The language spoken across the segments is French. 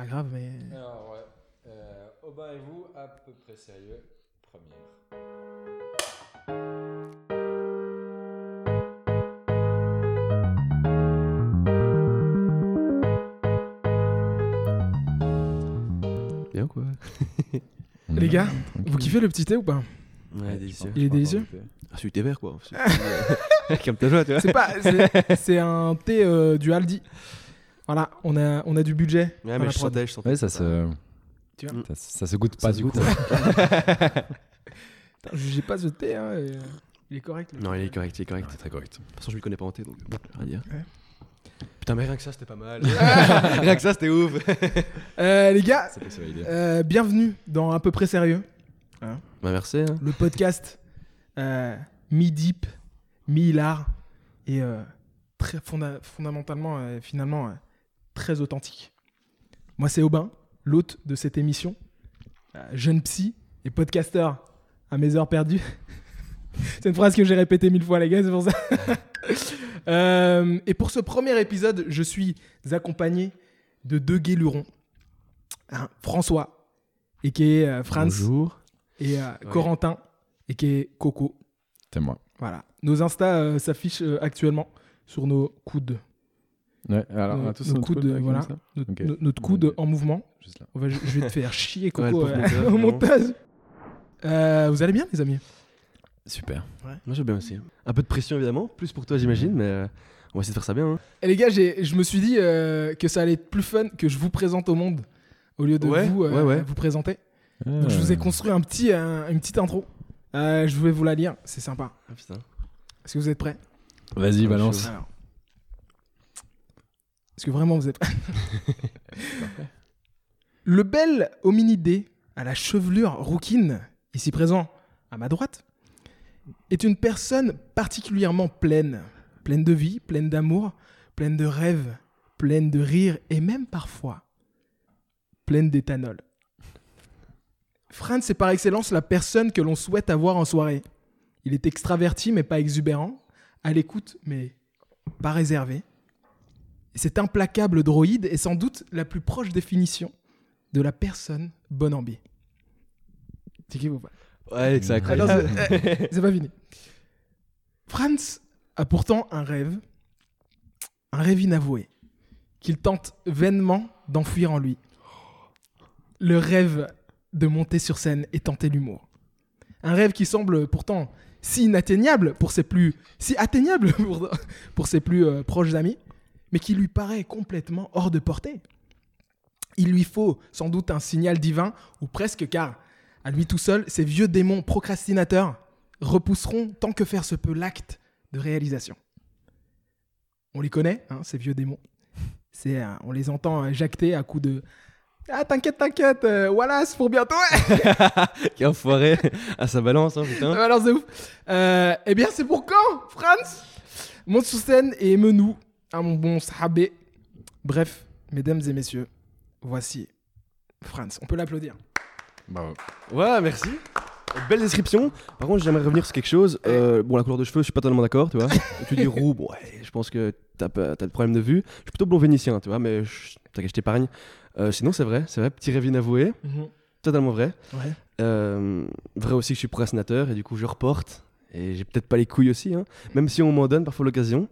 pas grave, mais. Alors, ouais. Euh, Aubin et vous, à peu près sérieux. Première. Bien quoi Les gars, vous kiffez le petit thé ou pas? Ouais, délicieux. Il est délicieux Ah, celui thé vert quoi. Comme ta joie, tu vois. C'est pas. c'est- C'est un thé euh, du Aldi. Voilà, on a, on a du budget. Ouais, mais je sentais, je sentais. Ouais, ça se. Tu vois ça, ça se goûte pas du goûte. coup. Jugez pas ce thé, hein, et, euh, il est correct. le Non, il est correct, il est correct. C'est très correct. De toute façon, je lui connais pas en thé donc rien à dire. Ouais. Putain, mais rien que ça, c'était pas mal. rien que ça, c'était ouf. Euh, les gars, euh, bienvenue dans À peu près sérieux, Bah, merci. Hein. le podcast euh, mi-deep, mi-hilar et euh, très fonda- fondamentalement, euh, finalement, euh, très authentique. Moi, c'est Aubin, l'hôte de cette émission, euh, jeune psy et podcasteur à mes heures perdues. c'est une phrase que j'ai répétée mille fois, les gars, c'est pour ça. Euh, et pour ce premier épisode, je suis accompagné de deux guélurons. Hein, François, et qui est euh, Franz, Bonjour. et euh, Ouais. Corentin, et qui est Coco. C'est moi. Voilà. Nos Insta s'affichent actuellement sur nos coudes. Ouais, alors, Nos- on a tous notre coude, voilà. Notre, coude en mouvement. Juste là. On va- je, je vais te faire chier, Ouais, Coco, euh, monteur, au vraiment. montage. Euh, vous allez bien, les amis? Super. Moi, j'ai bien aussi. Un peu de pression, évidemment. Plus pour toi, j'imagine, mais euh, on va essayer de faire ça bien. Hein. Et les gars, je me suis dit euh, que ça allait être plus fun que je vous présente au monde au lieu de Ouais, vous euh, ouais, ouais. vous présenter. Donc, je vous ai construit un petit, un- une petite intro. Euh, je vais vous la lire, c'est sympa. Ah, putain. Est-ce que vous êtes prêts? Vas-y, Ah, balance. Alors. Est-ce que vraiment vous êtes Le bel hominidé à la chevelure rouquine, ici présent à ma droite, est une personne particulièrement pleine. Pleine de vie, pleine d'amour, pleine de rêves, pleine de rire et même parfois pleine d'éthanol. Franz est par excellence la personne que l'on souhaite avoir en soirée. Il est extraverti mais pas exubérant, à l'écoute mais pas réservé. Et cet implacable droïde est sans doute la plus proche définition de la personne bonne en biais. C'est qui vous pas Ouais, c'est Alors, incroyable. c'est c'est pas fini. Franz a pourtant un rêve, un rêve inavoué, qu'il tente vainement d'enfuir en lui. Le rêve de monter sur scène et tenter l'humour. Un rêve qui semble pourtant si inatteignable pour ses plus si atteignable pour, pour ses plus euh, proches amis, mais qui lui paraît complètement hors de portée. Il lui faut sans doute un signal divin ou presque car à lui tout seul, ces vieux démons procrastinateurs repousseront tant que faire se peut l'acte de réalisation. On les connaît, hein, ces vieux démons. C'est, euh, on les entend euh, jacter à coups de Ah, t'inquiète, t'inquiète, euh, voilà, c'est pour bientôt. Quel enfoiré à sa balance, hein, putain. Alors, c'est ouf. Euh, eh bien, c'est pour quand, Franz? Scène et aime-nous à mon bon sahabé. Bref, mesdames et messieurs, voici Franz. On peut l'applaudir. Bravo. Ouais, merci. Belle description. Par contre, j'aimerais revenir sur quelque chose. Euh, bon, la couleur de cheveux, je suis pas totalement d'accord, tu vois. tu dis roux, bon, ouais, je pense que t'as t'as le problème de vue. Je suis plutôt blond vénitien, tu vois, mais je- t'inquiète, je t'épargne. Euh, sinon, c'est vrai, c'est vrai, petit rêve inavoué, totalement vrai. Ouais. Euh, vrai aussi que je suis procrastinateur et du coup, je reporte. Et j'ai peut-être pas les couilles aussi, hein. même si on m'en donne parfois l'occasion.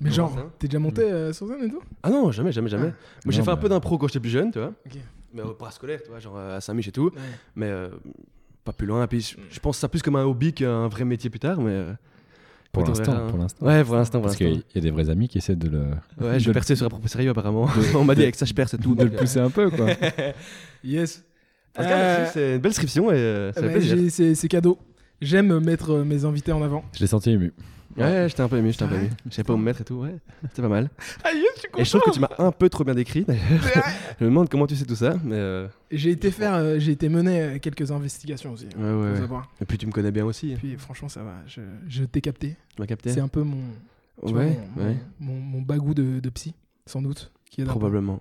Mais Non, genre, t'es déjà monté euh, sur scène et tout? Ah non, jamais, jamais, jamais. Ah. Moi, j'ai fait un peu d'impro quand j'étais plus jeune, tu vois. Ok. Mais au parascolaire, tu vois, genre euh, à Saint-Mich et tout. mais euh, pas plus loin. Et puis je, je pense ça plus comme un hobby qu'un vrai métier plus tard, mais euh, Pour l'instant, hein. pour l'instant. Ouais, pour l'instant, Parce qu'il y a des vrais amis qui essaient de le, Ouais, je vais percer sur un propre sérieux apparemment. on m'a dit avec ça je perce et tout. de le euh, pousser un peu, quoi. Yes. en tout cas, Euh, merci, c'est une belle description et euh, ça fait plaisir. j'ai- c'est cadeau. J'aime mettre euh, mes invités en avant. Je l'ai senti ému. Ouais, j'étais un peu ému, j'étais un peu Ouais. ému. Je savais pas où me mettre et tout, ouais. C'était pas mal. Ah yes, je suis Et je trouve que tu m'as un peu trop bien décrit d'ailleurs. je me demande comment tu sais tout ça, mais euh, J'ai été faire, euh, j'ai été mener euh, quelques investigations aussi. ouais, ouais. ouais. savoir. Et puis tu me connais bien aussi, Et puis franchement, ça va. Je, je t'ai capté. tu m'as capté C'est un peu mon, tu vois, Ouais, mon, ouais, mon, mon- mon bagou de, de psy, sans doute. Qui est probablement.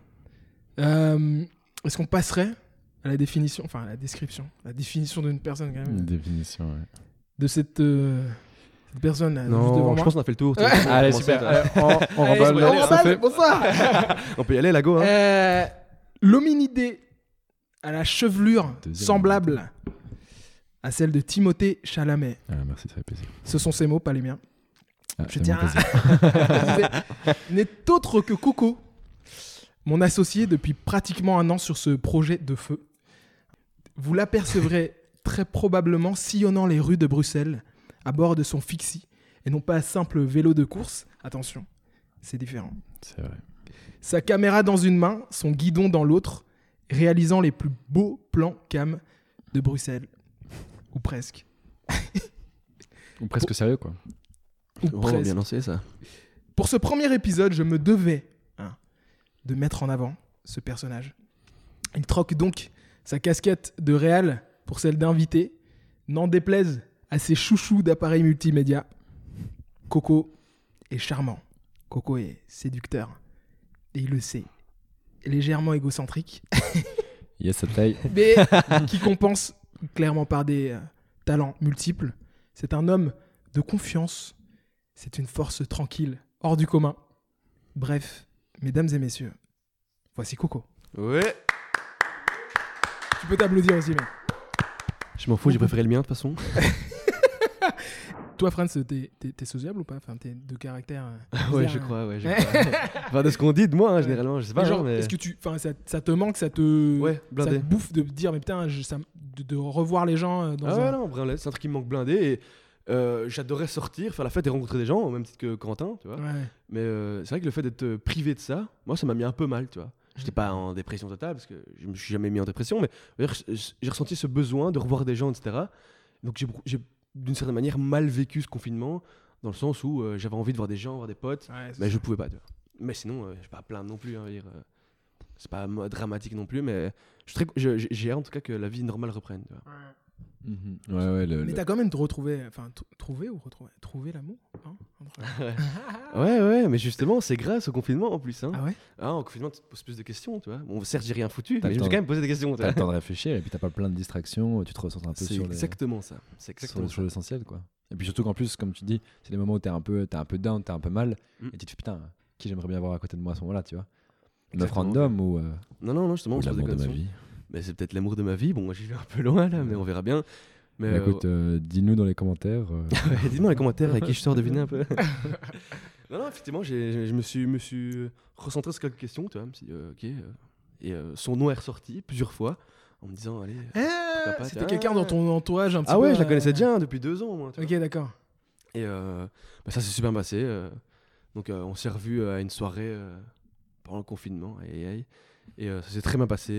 Euh, Est-ce qu'on passerait à la définition, enfin à la description, la définition d'une personne quand même, Une définition, ouais. de cette, euh, cette personne là, juste devant Non, moi je pense qu'on a fait le tour. sais. Ouais. On on, on Allez, remballe on bonsoir. On peut y aller, Lago. Hein. Euh, l'hominidé à la chevelure Deuxième semblable à celle de Timothée Chalamet. Ah, merci, ça fait plaisir. Ce sont ses mots, pas les miens. Ah, Je tiens à- plaisir. n'est autre que Coco, mon associé depuis pratiquement un an sur ce projet de feu. Vous l'apercevrez très probablement sillonnant les rues de Bruxelles à bord de son fixie et non pas un simple vélo de course. Attention, c'est différent. C'est vrai. Sa caméra dans une main, son guidon dans l'autre, réalisant les plus beaux plans cam de Bruxelles. Ou presque. Ou presque sérieux, quoi. Ou Oh, presque. bien lancé ça. Pour ce premier épisode, je me devais hein, de mettre en avant ce personnage. Il troque donc sa casquette de réal pour celle d'invité, n'en déplaise à ses chouchous d'appareils multimédia. Coco est charmant. Coco est séducteur. Et il le sait. Légèrement égocentrique, Yes, ça taille. mais qui compense clairement par des euh, talents multiples. C'est un homme de confiance. C'est une force tranquille, hors du commun. Bref, mesdames et messieurs, voici Coco. Ouais. Tu peux t'applaudir aussi, mec. Je m'en fous, j'ai préféré le mien de toute façon. Toi, Franz, t'es, t'es- t'es sociable ou pas? Enfin, t'es de caractère. euh, ouais, bizarre, je crois, ouais, je crois. enfin, de ce qu'on dit de moi, hein, généralement, je sais pas. Mais genre, hein, mais... est-ce que tu, enfin, ça, ça te manque, ça te, Ouais, ça te blindé. bouffe de dire, mais putain, je- ça, de, de revoir les gens euh, dans Ah ouais, un. non, blindé, c'est un truc qui me manque blindé. Et euh, j'adorais sortir, faire la fête et rencontrer des gens, au même titre que Quentin, tu vois. Ouais. Mais euh, c'est vrai que le fait d'être privé de ça, moi, ça m'a mis un peu mal, tu vois. J'étais pas en dépression totale, parce que je me suis jamais mis en dépression, mais j'ai j'ai ressenti ce besoin de revoir des gens, etc. Donc j'ai, j'ai, d'une certaine manière, mal vécu ce confinement, dans le sens où euh, j'avais envie de voir des gens, voir des potes, Ouais, mais je pouvais pas, tu vois. Mais sinon, euh, je suis pas à plaindre non plus, hein, euh, c'est pas dramatique non plus, mais j'ai j'ai hâte en tout cas que la vie normale reprenne, tu vois. Ouais. Mhm. Ouais, ouais. Le, Mais le- t'as quand même retrouvé, enfin, trouvé ou retrouvé Trouvé l'amour hein, Ouais, ouais, mais justement, c'est grâce au confinement en plus. Hein. Ah ouais? Ah, en confinement, tu te poses plus de questions, tu vois. Bon, certes, j'ai rien foutu, T'as mais je me suis temps. quand même posé des questions. T'as le temps de réfléchir et puis t'as pas plein de distractions, tu te recentres un peu C'est sur les, exactement ça. C'est sur exactement les ça. choses essentielles, quoi. Et puis surtout qu'en plus, comme tu dis, c'est les moments où t'es un peu, t'es un peu down, t'es un peu mal, Mm. et tu te fais putain, qui j'aimerais bien avoir à côté de moi à ce moment-là, tu vois? Exactement. random ou, euh, Non, non, non, justement, ou on se pose des l'amour de ma questions. vie. Mais c'est peut-être l'amour de ma vie. Bon, moi, j'y vais un peu loin là, mais on verra bien. Mais Bah, euh, écoute, euh, dis-nous dans les commentaires. euh, ouais, dites-moi dans les commentaires avec qui je sors deviner un peu. non, non, effectivement, j'ai- j'ai- je me suis, me suis recentré sur quelques questions, tu vois. Euh, ok. euh, et euh, son nom est ressorti plusieurs fois en me disant, allez. Ah, pas, C'était quelqu'un dans ton entourage un petit Ah peu. ouais, je la euh, connaissais déjà depuis deux ans, moi. tu. Ok, d'accord. Et euh, bah, ça s'est super bien passé. euh. donc euh, on s'est revus à une soirée euh, pendant le confinement. aïe, aïe. Et euh, ça s'est très bien passé.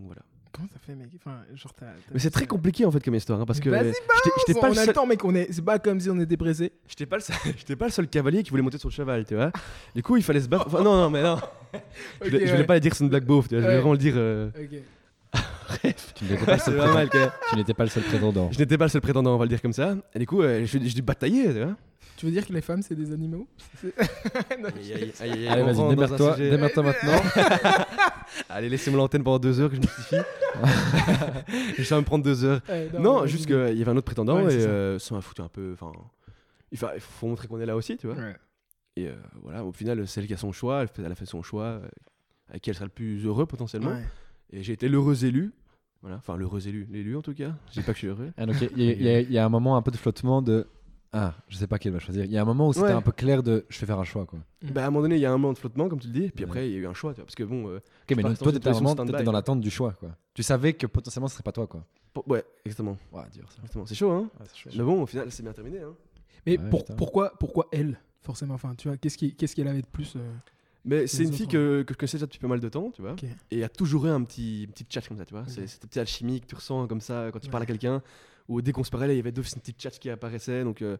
Voilà. Comment ça fait, mec? Enfin, genre, Mais c'est très compliqué en fait comme histoire. hein, parce que Vas-y, j'étais- pas, on le a le seul- temps, mec. On est. C'est pas comme si on était pressé. j'étais pas, le seul- j'étais pas le seul cavalier qui voulait monter sur le cheval, tu vois. Du coup, il fallait se battre. Enfin, non, non, mais non. Je, voulais, je voulais pas dire c'est une blague beauf, tu vois. Je voulais vraiment le dire. euh, Ok. tu n'étais pas, le c'est seul pas mal, prétendant- quoi. tu n'étais pas le seul prétendant. Je n'étais pas le seul prétendant, on va le dire comme ça. Et du coup, euh, j'ai j'ai dû batailler, tu vois. Tu veux dire que les femmes, c'est des animaux Non, Aïe, aïe, aïe, aïe, Allez, vas-y, démerde-toi, sujet- maintenant. Allez, laissez-moi l'antenne pendant deux heures que je justifie. je vais me prendre deux heures. Ouais, Non, juste qu'il y avait un autre prétendant Ouais, et ça. euh, ça m'a foutu un peu. Enfin, il faut, montrer qu'on est là aussi, tu vois. Ouais. Et euh, voilà, au final, celle qui a son choix, elle, fait- elle a fait son choix, euh, avec qui elle sera le plus heureux potentiellement. Ouais. Et j'ai été l'heureux élu. Voilà, enfin l'heureux élu, l'élu en tout cas. Je dis pas que je suis heureux. Ah, y, y il y a un moment un peu de flottement de. Ah, je sais pas qui elle va choisir. Il y a un moment où c'était Ouais. un peu clair de je vais faire un choix quoi. Bah, à un moment donné, il y a un moment de flottement, comme tu le dis, puis Ouais. après, il y a eu un choix, tu vois. Parce que bon, euh, Ok, mais donc toi t'étais vraiment stand-by, dans l'attente du choix quoi. Tu savais que potentiellement ce serait pas toi quoi. pour- ouais, exactement. Ouais, dur ça. exactement. C'est chaud, hein. c'est Mais bon, au final, c'est bien terminé. Hein. Mais Ouais, pour- pourquoi, pourquoi elle Forcément, enfin, tu vois, qu'est-ce qui- qu'est-ce qu'elle avait de plus euh, Mais c'est une fille que, que je connaissais déjà depuis pas mal de temps, tu vois. Et il y a toujours eu un petit, une petite chat comme ça, tu vois. Cette petite alchimie que tu ressens comme ça quand tu Ouais. parles à quelqu'un. Ou dès qu'on se parlait, il y avait d'office une petite chat qui apparaissait. Donc euh,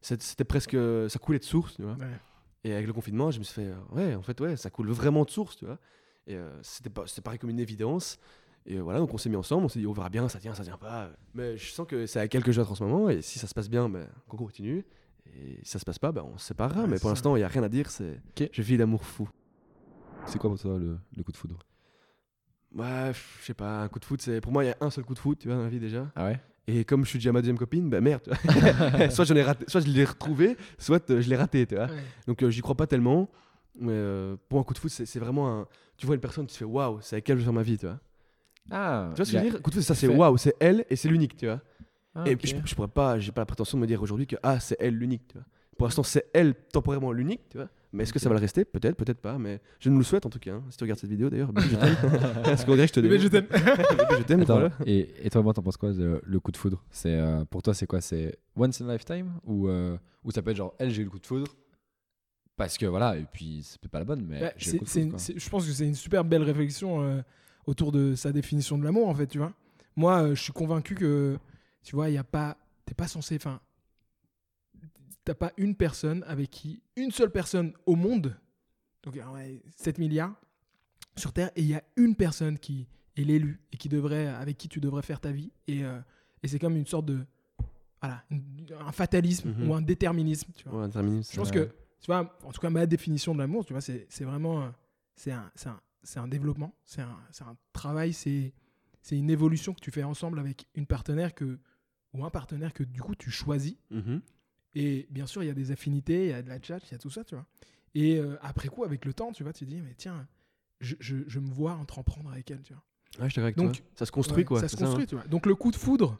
c'était presque. Ça coulait de source, tu vois. Ouais. Et avec le confinement, je me suis fait. euh, ouais, en fait, ouais, ça coule vraiment de source, tu vois. Et euh, c'était pas- c'était pareil comme une évidence. Et euh, voilà, donc on s'est mis ensemble, on s'est dit, on verra bien, ça tient, ça tient pas. Mais je sens que c'est à quelques jours en ce moment. Et si ça se passe bien, ben, qu'on continue. Et si ça se passe pas, ben, on se séparera. Ouais, mais pour ça. l'instant, il n'y a rien à dire. C'est Ok. Je vis l'amour fou. C'est quoi pour toi le, le coup de foudre? Ouais, je sais pas, un coup de foot, c'est pour moi il y a un seul coup de foot, tu vois, dans la vie déjà. Ah ouais? Et comme je suis déjà ma deuxième copine, bah merde, soit ai raté, soit je l'ai retrouvé, soit euh, je l'ai raté, tu vois. Ouais. Donc euh, j'y crois pas tellement. Mais euh, pour un coup de foot, c'est vraiment un. Tu vois une personne, tu fais waouh, c'est avec elle que je vais faire ma vie, tu vois. Ah, Tu vois ce que je veux dire? Coup de foot, ça c'est waouh, c'est elle et c'est l'unique, tu vois. Ah, et ok. je, je pourrais pas, j'ai pas la prétention de me dire aujourd'hui que ah, c'est elle l'unique. Pour l'instant, c'est elle temporairement l'unique, tu vois. Mais est-ce que ça va le rester? Peut-être, peut-être pas. Mais je nous le souhaite en tout cas. hein. Si tu regardes cette vidéo d'ailleurs, bébé, je t'aime. Parce qu'on dirait que je te Mais dis. je t'aime. je t'aime, Attends, voilà. et, et toi, moi, t'en penses quoi de, le coup de foudre? C'est euh, pour toi, c'est quoi? C'est once in a lifetime? Ou euh, ou ça peut être genre elle, j'ai eu le coup de foudre parce que voilà, et puis c'est peut-être pas la bonne, mais Bah, j'ai c'est- le coup de c'est foudre. une- quoi. c'est- je pense que c'est une super belle réflexion euh, autour de sa définition de l'amour, en fait, tu vois. Moi, euh, je suis convaincu que, tu vois, il y a pas, t'es pas censé, enfin, t'as pas une personne avec qui, une seule personne au monde, donc euh, ouais, 7 milliards sur Terre, et il y a une personne qui est l'élu et qui devrait, avec qui tu devrais faire ta vie, et, euh, et c'est comme une sorte de, voilà, un fatalisme Mhm. ou un déterminisme, tu vois. Ouais. Je pense que, tu vois, en tout cas, ma définition de l'amour, tu vois, c'est vraiment. euh, C'est un, un, un développement, c'est un, un travail, c'est c'est une évolution que tu fais ensemble avec une partenaire que, ou un partenaire que du coup tu choisis. Mhm. Et bien sûr, il y a des affinités, il y a de la chat, il y a tout ça, tu vois. Et euh, après coup, avec le temps, tu vois, tu dis, mais tiens, je, je, je me vois entreprendre avec elle, tu vois. Ouais, je suis d'accord avec Donc, toi. Ça se construit Ouais, quoi. Ça se hein. construit, tu vois. Donc le coup de foudre,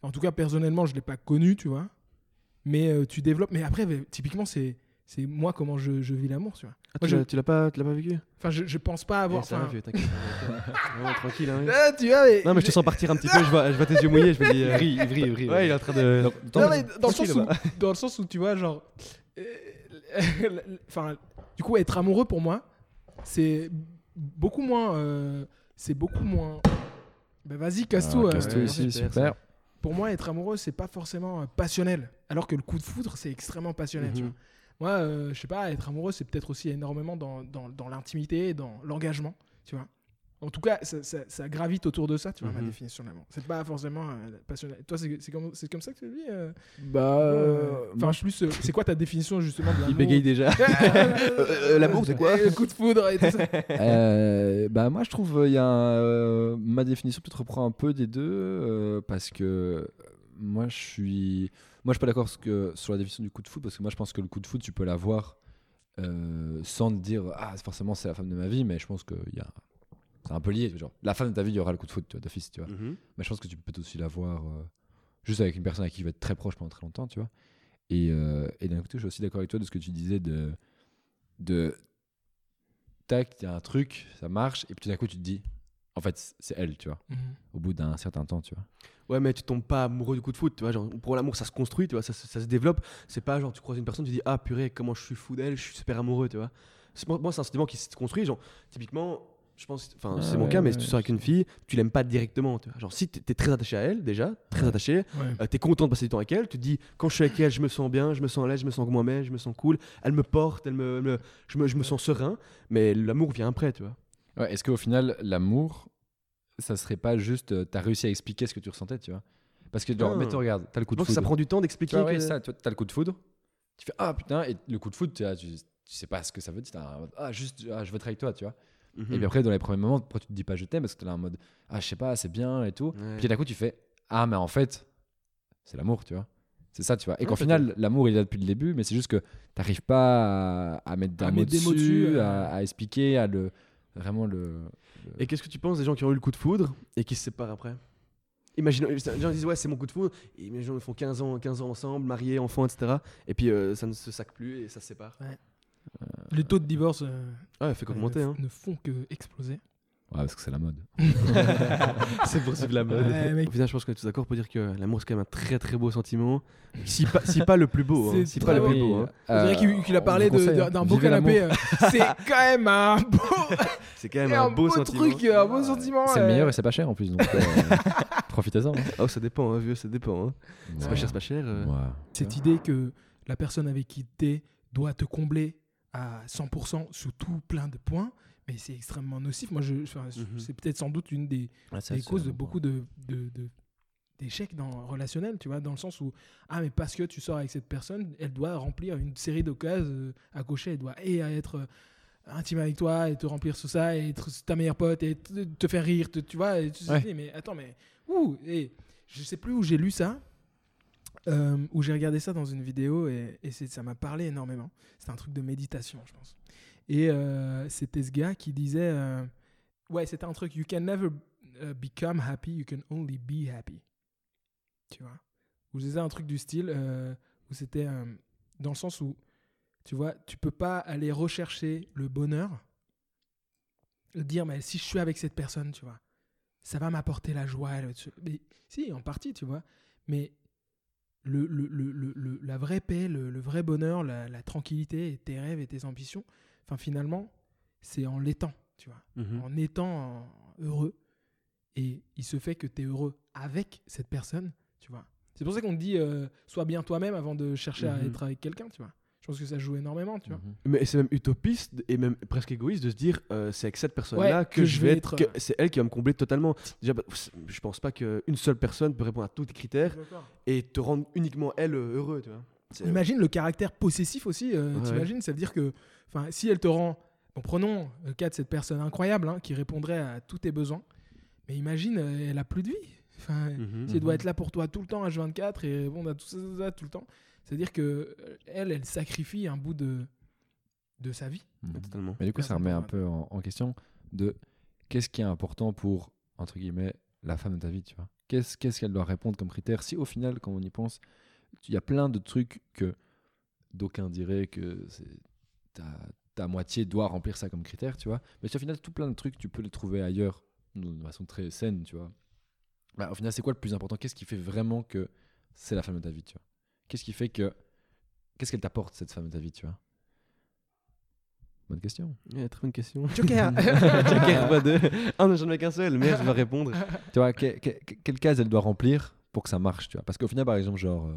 en tout cas personnellement, je l'ai pas connu, tu vois. Mais euh, tu développes. Mais après, typiquement, c'est c'est moi comment je, je vis l'amour, tu vois. Ah, Moi, tu je- l'as- tu l'as pas, tu l'as pas vécu? Enfin, je, je pense pas avoir. Eh, Ça va, vieux, t'inquiète. Tranquille. Hein, Ah, tu vois, mais- Non, mais je te sens partir un petit peu. Je vois, je vois tes yeux mouillés. Je me dis. euh, Ivry, Ivry, Ivry. Ouais, il est en train de. Non, mais dans, le sens tranquille, où, dans le sens où tu vois, genre. euh, Enfin, du coup, être amoureux pour moi, c'est beaucoup moins. euh, c'est beaucoup moins. Ben vas-y, casse-tout. Ah, euh, ici, super, super. pour moi, être amoureux, c'est pas forcément euh, passionnel. Alors que le coup de foudre, c'est extrêmement passionnel. tu Mhm. vois. Moi, euh, je sais pas, être amoureux, c'est peut-être aussi énormément dans, dans, dans l'intimité, dans l'engagement, tu vois. En tout cas, ça, ça- ça gravite autour de ça, tu vois, ma Mhm. définition de l'amour. C'est pas forcément euh, passionnel. Toi, c'est comme, comme ça que tu le vis euh? Bah, Enfin, je plus, euh, c'est quoi ta définition justement de l'amour? Il bégaye déjà. L'amour, c'est quoi? Le coup de foudre et tout ça. Bah moi je trouve il y a un, ma définition peut-être reprend un peu des deux parce que moi je suis moi je suis pas d'accord sur la définition du coup de foot parce que moi je pense que le coup de foot tu peux l'avoir euh, sans te dire ah forcément c'est la femme de ma vie mais je pense que il y a c'est un peu lié genre la femme de ta vie il y aura le coup de foot tu vois, d'office tu vois Mhm. mais je pense que tu peux aussi l'avoir euh, juste avec une personne avec qui tu vas être très proche pendant très longtemps, tu vois. Et, euh, et d'un côté, je suis aussi d'accord avec toi de ce que tu disais de. de tac, il y a un truc, ça marche, et puis tout d'un coup, tu te dis, en fait, c'est elle, tu vois, au bout d'un certain temps, tu vois. Ouais, mais tu tombes pas amoureux du coup de foot, tu vois. Genre, pour l'amour, ça se construit, tu vois, ça, se- ça se développe. C'est pas genre, tu croises une personne, tu dis, ah purée, comment je suis fou d'elle, je suis super amoureux, tu vois. C'est- Moi, moi, c'est un sentiment qui se construit. Genre, typiquement, je pense, enfin, Ah c'est mon ouais, cas, mais ouais, si tu sors avec une fille, tu l'aimes pas directement, tu vois. Genre, si t'es es très attaché à elle, déjà, très Ouais. attaché, Ouais. euh, t'es content de passer du temps avec elle, tu te dis, quand je suis avec elle, je me sens bien, je me sens à l'aise, je me sens moi-même, je me sens cool, elle me porte, elle me, me- je, me, je me sens serein, mais l'amour vient après, tu vois. Ouais, Est-ce qu'au final, l'amour, ça serait pas juste, euh, t'as réussi à expliquer ce que tu ressentais, tu vois? Parce que, genre, Ah. mettons, regarde, t'as le coup de Donc foudre. ça prend du temps Tu d'expliquer. vois, ouais, que- ça, tu as le coup de foudre. Tu fais ah putain, et le coup de foudre, tu, vois, tu, tu sais pas ce que ça veut dire. t'es en mode, Ah, juste, ah, je veux être avec toi, tu vois? Mhm. Et puis après, dans les premiers moments, pourquoi tu te dis pas je t'aime? Parce que t'es là en mode ah, je sais pas, c'est bien et tout. Ouais. Puis d'un coup, tu fais ah, mais en fait, c'est l'amour, tu vois? C'est ça, tu vois? Et Ouais, qu'au peut-être. final, l'amour, il est là depuis le début, mais c'est juste que t'arrives pas à, à mettre À un mot mettre des mots dessus, dessus, à, à expliquer, à le. Vraiment le. Et qu'est-ce que tu penses des gens qui ont eu le coup de foudre et qui se séparent après? Imaginons, les gens disent ouais c'est mon coup de foudre, et imaginons ils font 15 ans, 15 ans ensemble, mariés, enfants, etc. Et puis euh, ça ne se sac plus et ça se sépare. Les taux de divorce euh, Ouais, fait qu'augmenter. ne, Hein. ne font que exploser. Ouais, parce que c'est la mode. c'est pour suivre la mode. Ouais, mec. Au final, je pense qu'on est tous d'accord pour dire que l'amour c'est quand même un très très beau sentiment. Si pas, si pas le plus beau. hein. C'est Si pas le plus beau. hein. On dirait qu'il a parlé de- d'un beau canapé. euh, C'est quand même un beau, C'est quand même un, un beau, beau sentiment. truc, un beau sentiment. C'est le euh. meilleur et c'est pas cher en plus. Donc euh, profitez-en. hein. Oh, ça dépend, hein, vieux, ça dépend. hein. C'est pas cher, c'est pas cher. euh. Ouais. Cette idée que la personne avec qui tu es doit te combler à 100% sous tout plein de points, mais c'est extrêmement nocif. Moi, je, Mhm. c'est peut-être sans doute une des, c'est causes de beaucoup de, de- de- d'échecs dans relationnel, tu vois, dans le sens où ah mais parce que tu sors avec cette personne, elle doit remplir une série de cases euh, à cocher, elle doit et à être euh, intime avec toi et te remplir tout ça et être ta meilleure pote et te, te faire rire, te- tu vois, et tu te Ouais. dis mais attends mais ouh et je sais plus où j'ai lu ça. euh, où j'ai regardé ça dans une vidéo et, ça m'a parlé énormément. C'est un truc de méditation, je pense. Et euh, c'était ce gars qui disait. euh, ouais, c'était un truc. You can never uh, become happy, you can only be happy. Tu vois? Ou disais un truc du style euh, où c'était euh, dans le sens où, tu vois, tu peux pas aller rechercher le bonheur, dire, mais si je suis avec cette personne, tu vois, ça va m'apporter la joie. Mais, si, en partie, tu vois. Mais le, le- le- la vraie paix, le, vrai bonheur, la, tranquillité, tes rêves et tes ambitions, enfin, finalement, c'est en l'étant, tu vois Mhm. en étant euh, heureux. Et il se fait que tu es heureux avec cette personne, tu vois. C'est pour ça qu'on te dit euh, sois bien toi-même avant de chercher à Mhm. être avec quelqu'un, tu vois. Je pense que ça joue énormément, tu vois. Mhm. Mais c'est même utopiste et même presque égoïste de se dire euh, c'est avec cette personne-là Ouais, que, je vais être, être, c'est elle qui va me combler totalement. Déjà, bah, je pense pas qu'une seule personne peut répondre à tous tes critères et te rendre uniquement elle heureux, tu vois. Imagine le caractère possessif aussi, euh, Ouais. t'imagines Ça veut dire que enfin, si elle te rend. Bon, prenons le cas de cette personne incroyable hein, qui répondrait à tous tes besoins. Mais imagine, euh, elle a plus de vie. Enfin, Mhm. Si elle doit être là pour toi tout le temps, H24, et répondre à tout ça, ça, ça, tout le temps. C'est-à-dire que euh, elle, elle sacrifie un bout de, de sa vie. Mhm. Totalement. Mais du coup, Ça, remet un peu en, en question de qu'est-ce qui est important pour, entre guillemets, la femme de ta vie, tu vois. Qu'est-ce qu'est-ce qu'elle doit répondre comme critère Si au final, quand on y pense, il y a plein de trucs que d'aucuns diraient que ta, ta moitié doit remplir ça comme critère, tu vois. Mais si au final, tout plein de trucs, tu peux les trouver ailleurs de façon très saine, tu vois. Bah, au final, c'est quoi le plus important? Qu'est-ce qui fait vraiment que c'est la femme de ta vie, tu vois? Qu'est-ce qui fait que. Qu'est-ce qu'elle t'apporte, cette femme de ta vie, tu vois? Bonne question. Ouais, très bonne question. Joker Joker, pas deux. Ah non, j'en ai qu'un seul. Merde, je vais répondre. tu vois, que- que- que- quelle case elle doit remplir pour que ça marche, tu vois? Parce qu'au final, par exemple, genre, euh,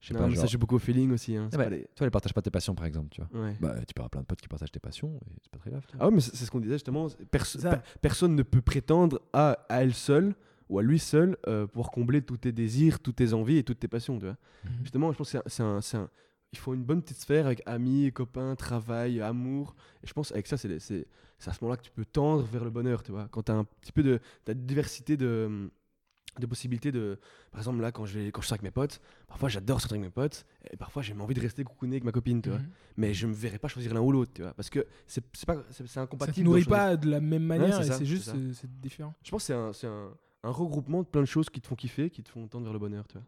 je sais Non, pas, mais genre, ça joue beaucoup au feeling aussi. Hein. Ah bah, pas les- tu vois, elle partage pas tes passions, par exemple, tu vois. Ouais. Bah, tu peux avoir plein de potes qui partagent tes passions et c'est pas très grave. Ah ouais, mais c'est ce qu'on disait justement. perso- Ça. pe- personne ne peut prétendre à, à elle seule ou à lui seul euh, pouvoir combler tous tes désirs, toutes tes envies et toutes tes passions. Tu vois. Justement, je pense que c'est un- il faut une bonne petite sphère avec amis, copains, travail, amour. Et je pense avec ça, c'est les- c'est c'est à ce moment-là que tu peux tendre vers le bonheur. Tu vois. Quand tu as un petit peu de t'as de diversité de de possibilités de par exemple là quand je vais quand je sors avec mes potes parfois j'adore sortir avec mes potes et parfois j'ai envie de rester coucouner avec ma copine tu vois Mhm. mais je me verrais pas choisir l'un ou l'autre tu vois parce que c'est c'est pas c'est c'est Ça incompatible te nourrit pas de la même manière ça, c'est juste euh, c'est différent. Je pense que c'est un, c'est un, un regroupement de plein de choses qui te font kiffer, qui te font tendre vers le bonheur, tu vois.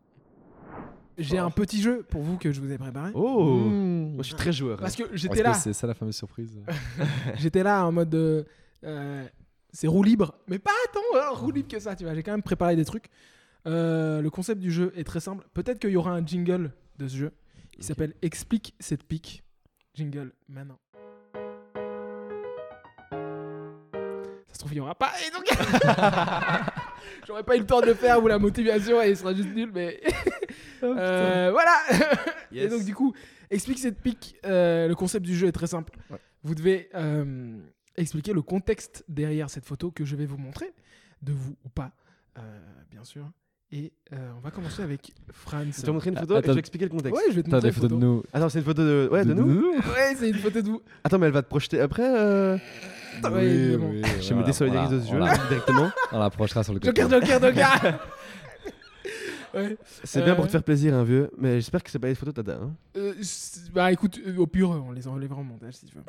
J'ai un petit jeu pour vous que je vous ai préparé. Oh Mmh. Moi, je suis très joueur. Parce que j'étais là, C'est ça la fameuse surprise. j'étais là en mode euh, euh, c'est roue libre, mais pas tant euh, roue libre que ça, tu vois. J'ai quand même préparé des trucs. Euh, le concept du jeu est très simple. Peut-être qu'il y aura un jingle de ce jeu. Il s'appelle Explique cette pique. Jingle maintenant. Ça se trouve, il n'y aura pas. Et donc, j'aurais pas eu le temps de le faire ou la motivation et il sera juste nul, mais. Euh, voilà Et donc, du coup, explique cette pique. euh, le concept du jeu est très simple. Ouais. Vous devez expliquer le contexte derrière cette photo que je vais vous montrer, de vous ou pas, euh, bien sûr. Et euh, on va commencer avec Franz. Je vais te montrer une photo Attends. et je vais expliquer le contexte. Ouais, je vais te T'as montrer des une photos de nous. Attends, c'est une photo de, ouais, de, nous Ouais, c'est une photo de vous. Attends, mais elle va te projeter après euh... Ouais, évidemment. Je me désolidarise de ce jeu directement. On l'approchera sur le côté. Joker, Joker, Joker Ouais. C'est bien pour Euh. te faire plaisir, un vieux, mais j'espère que c'est pas les photos Tada. Hein. Euh, bah écoute, euh, au pire, on les enlèvera au montage si tu veux.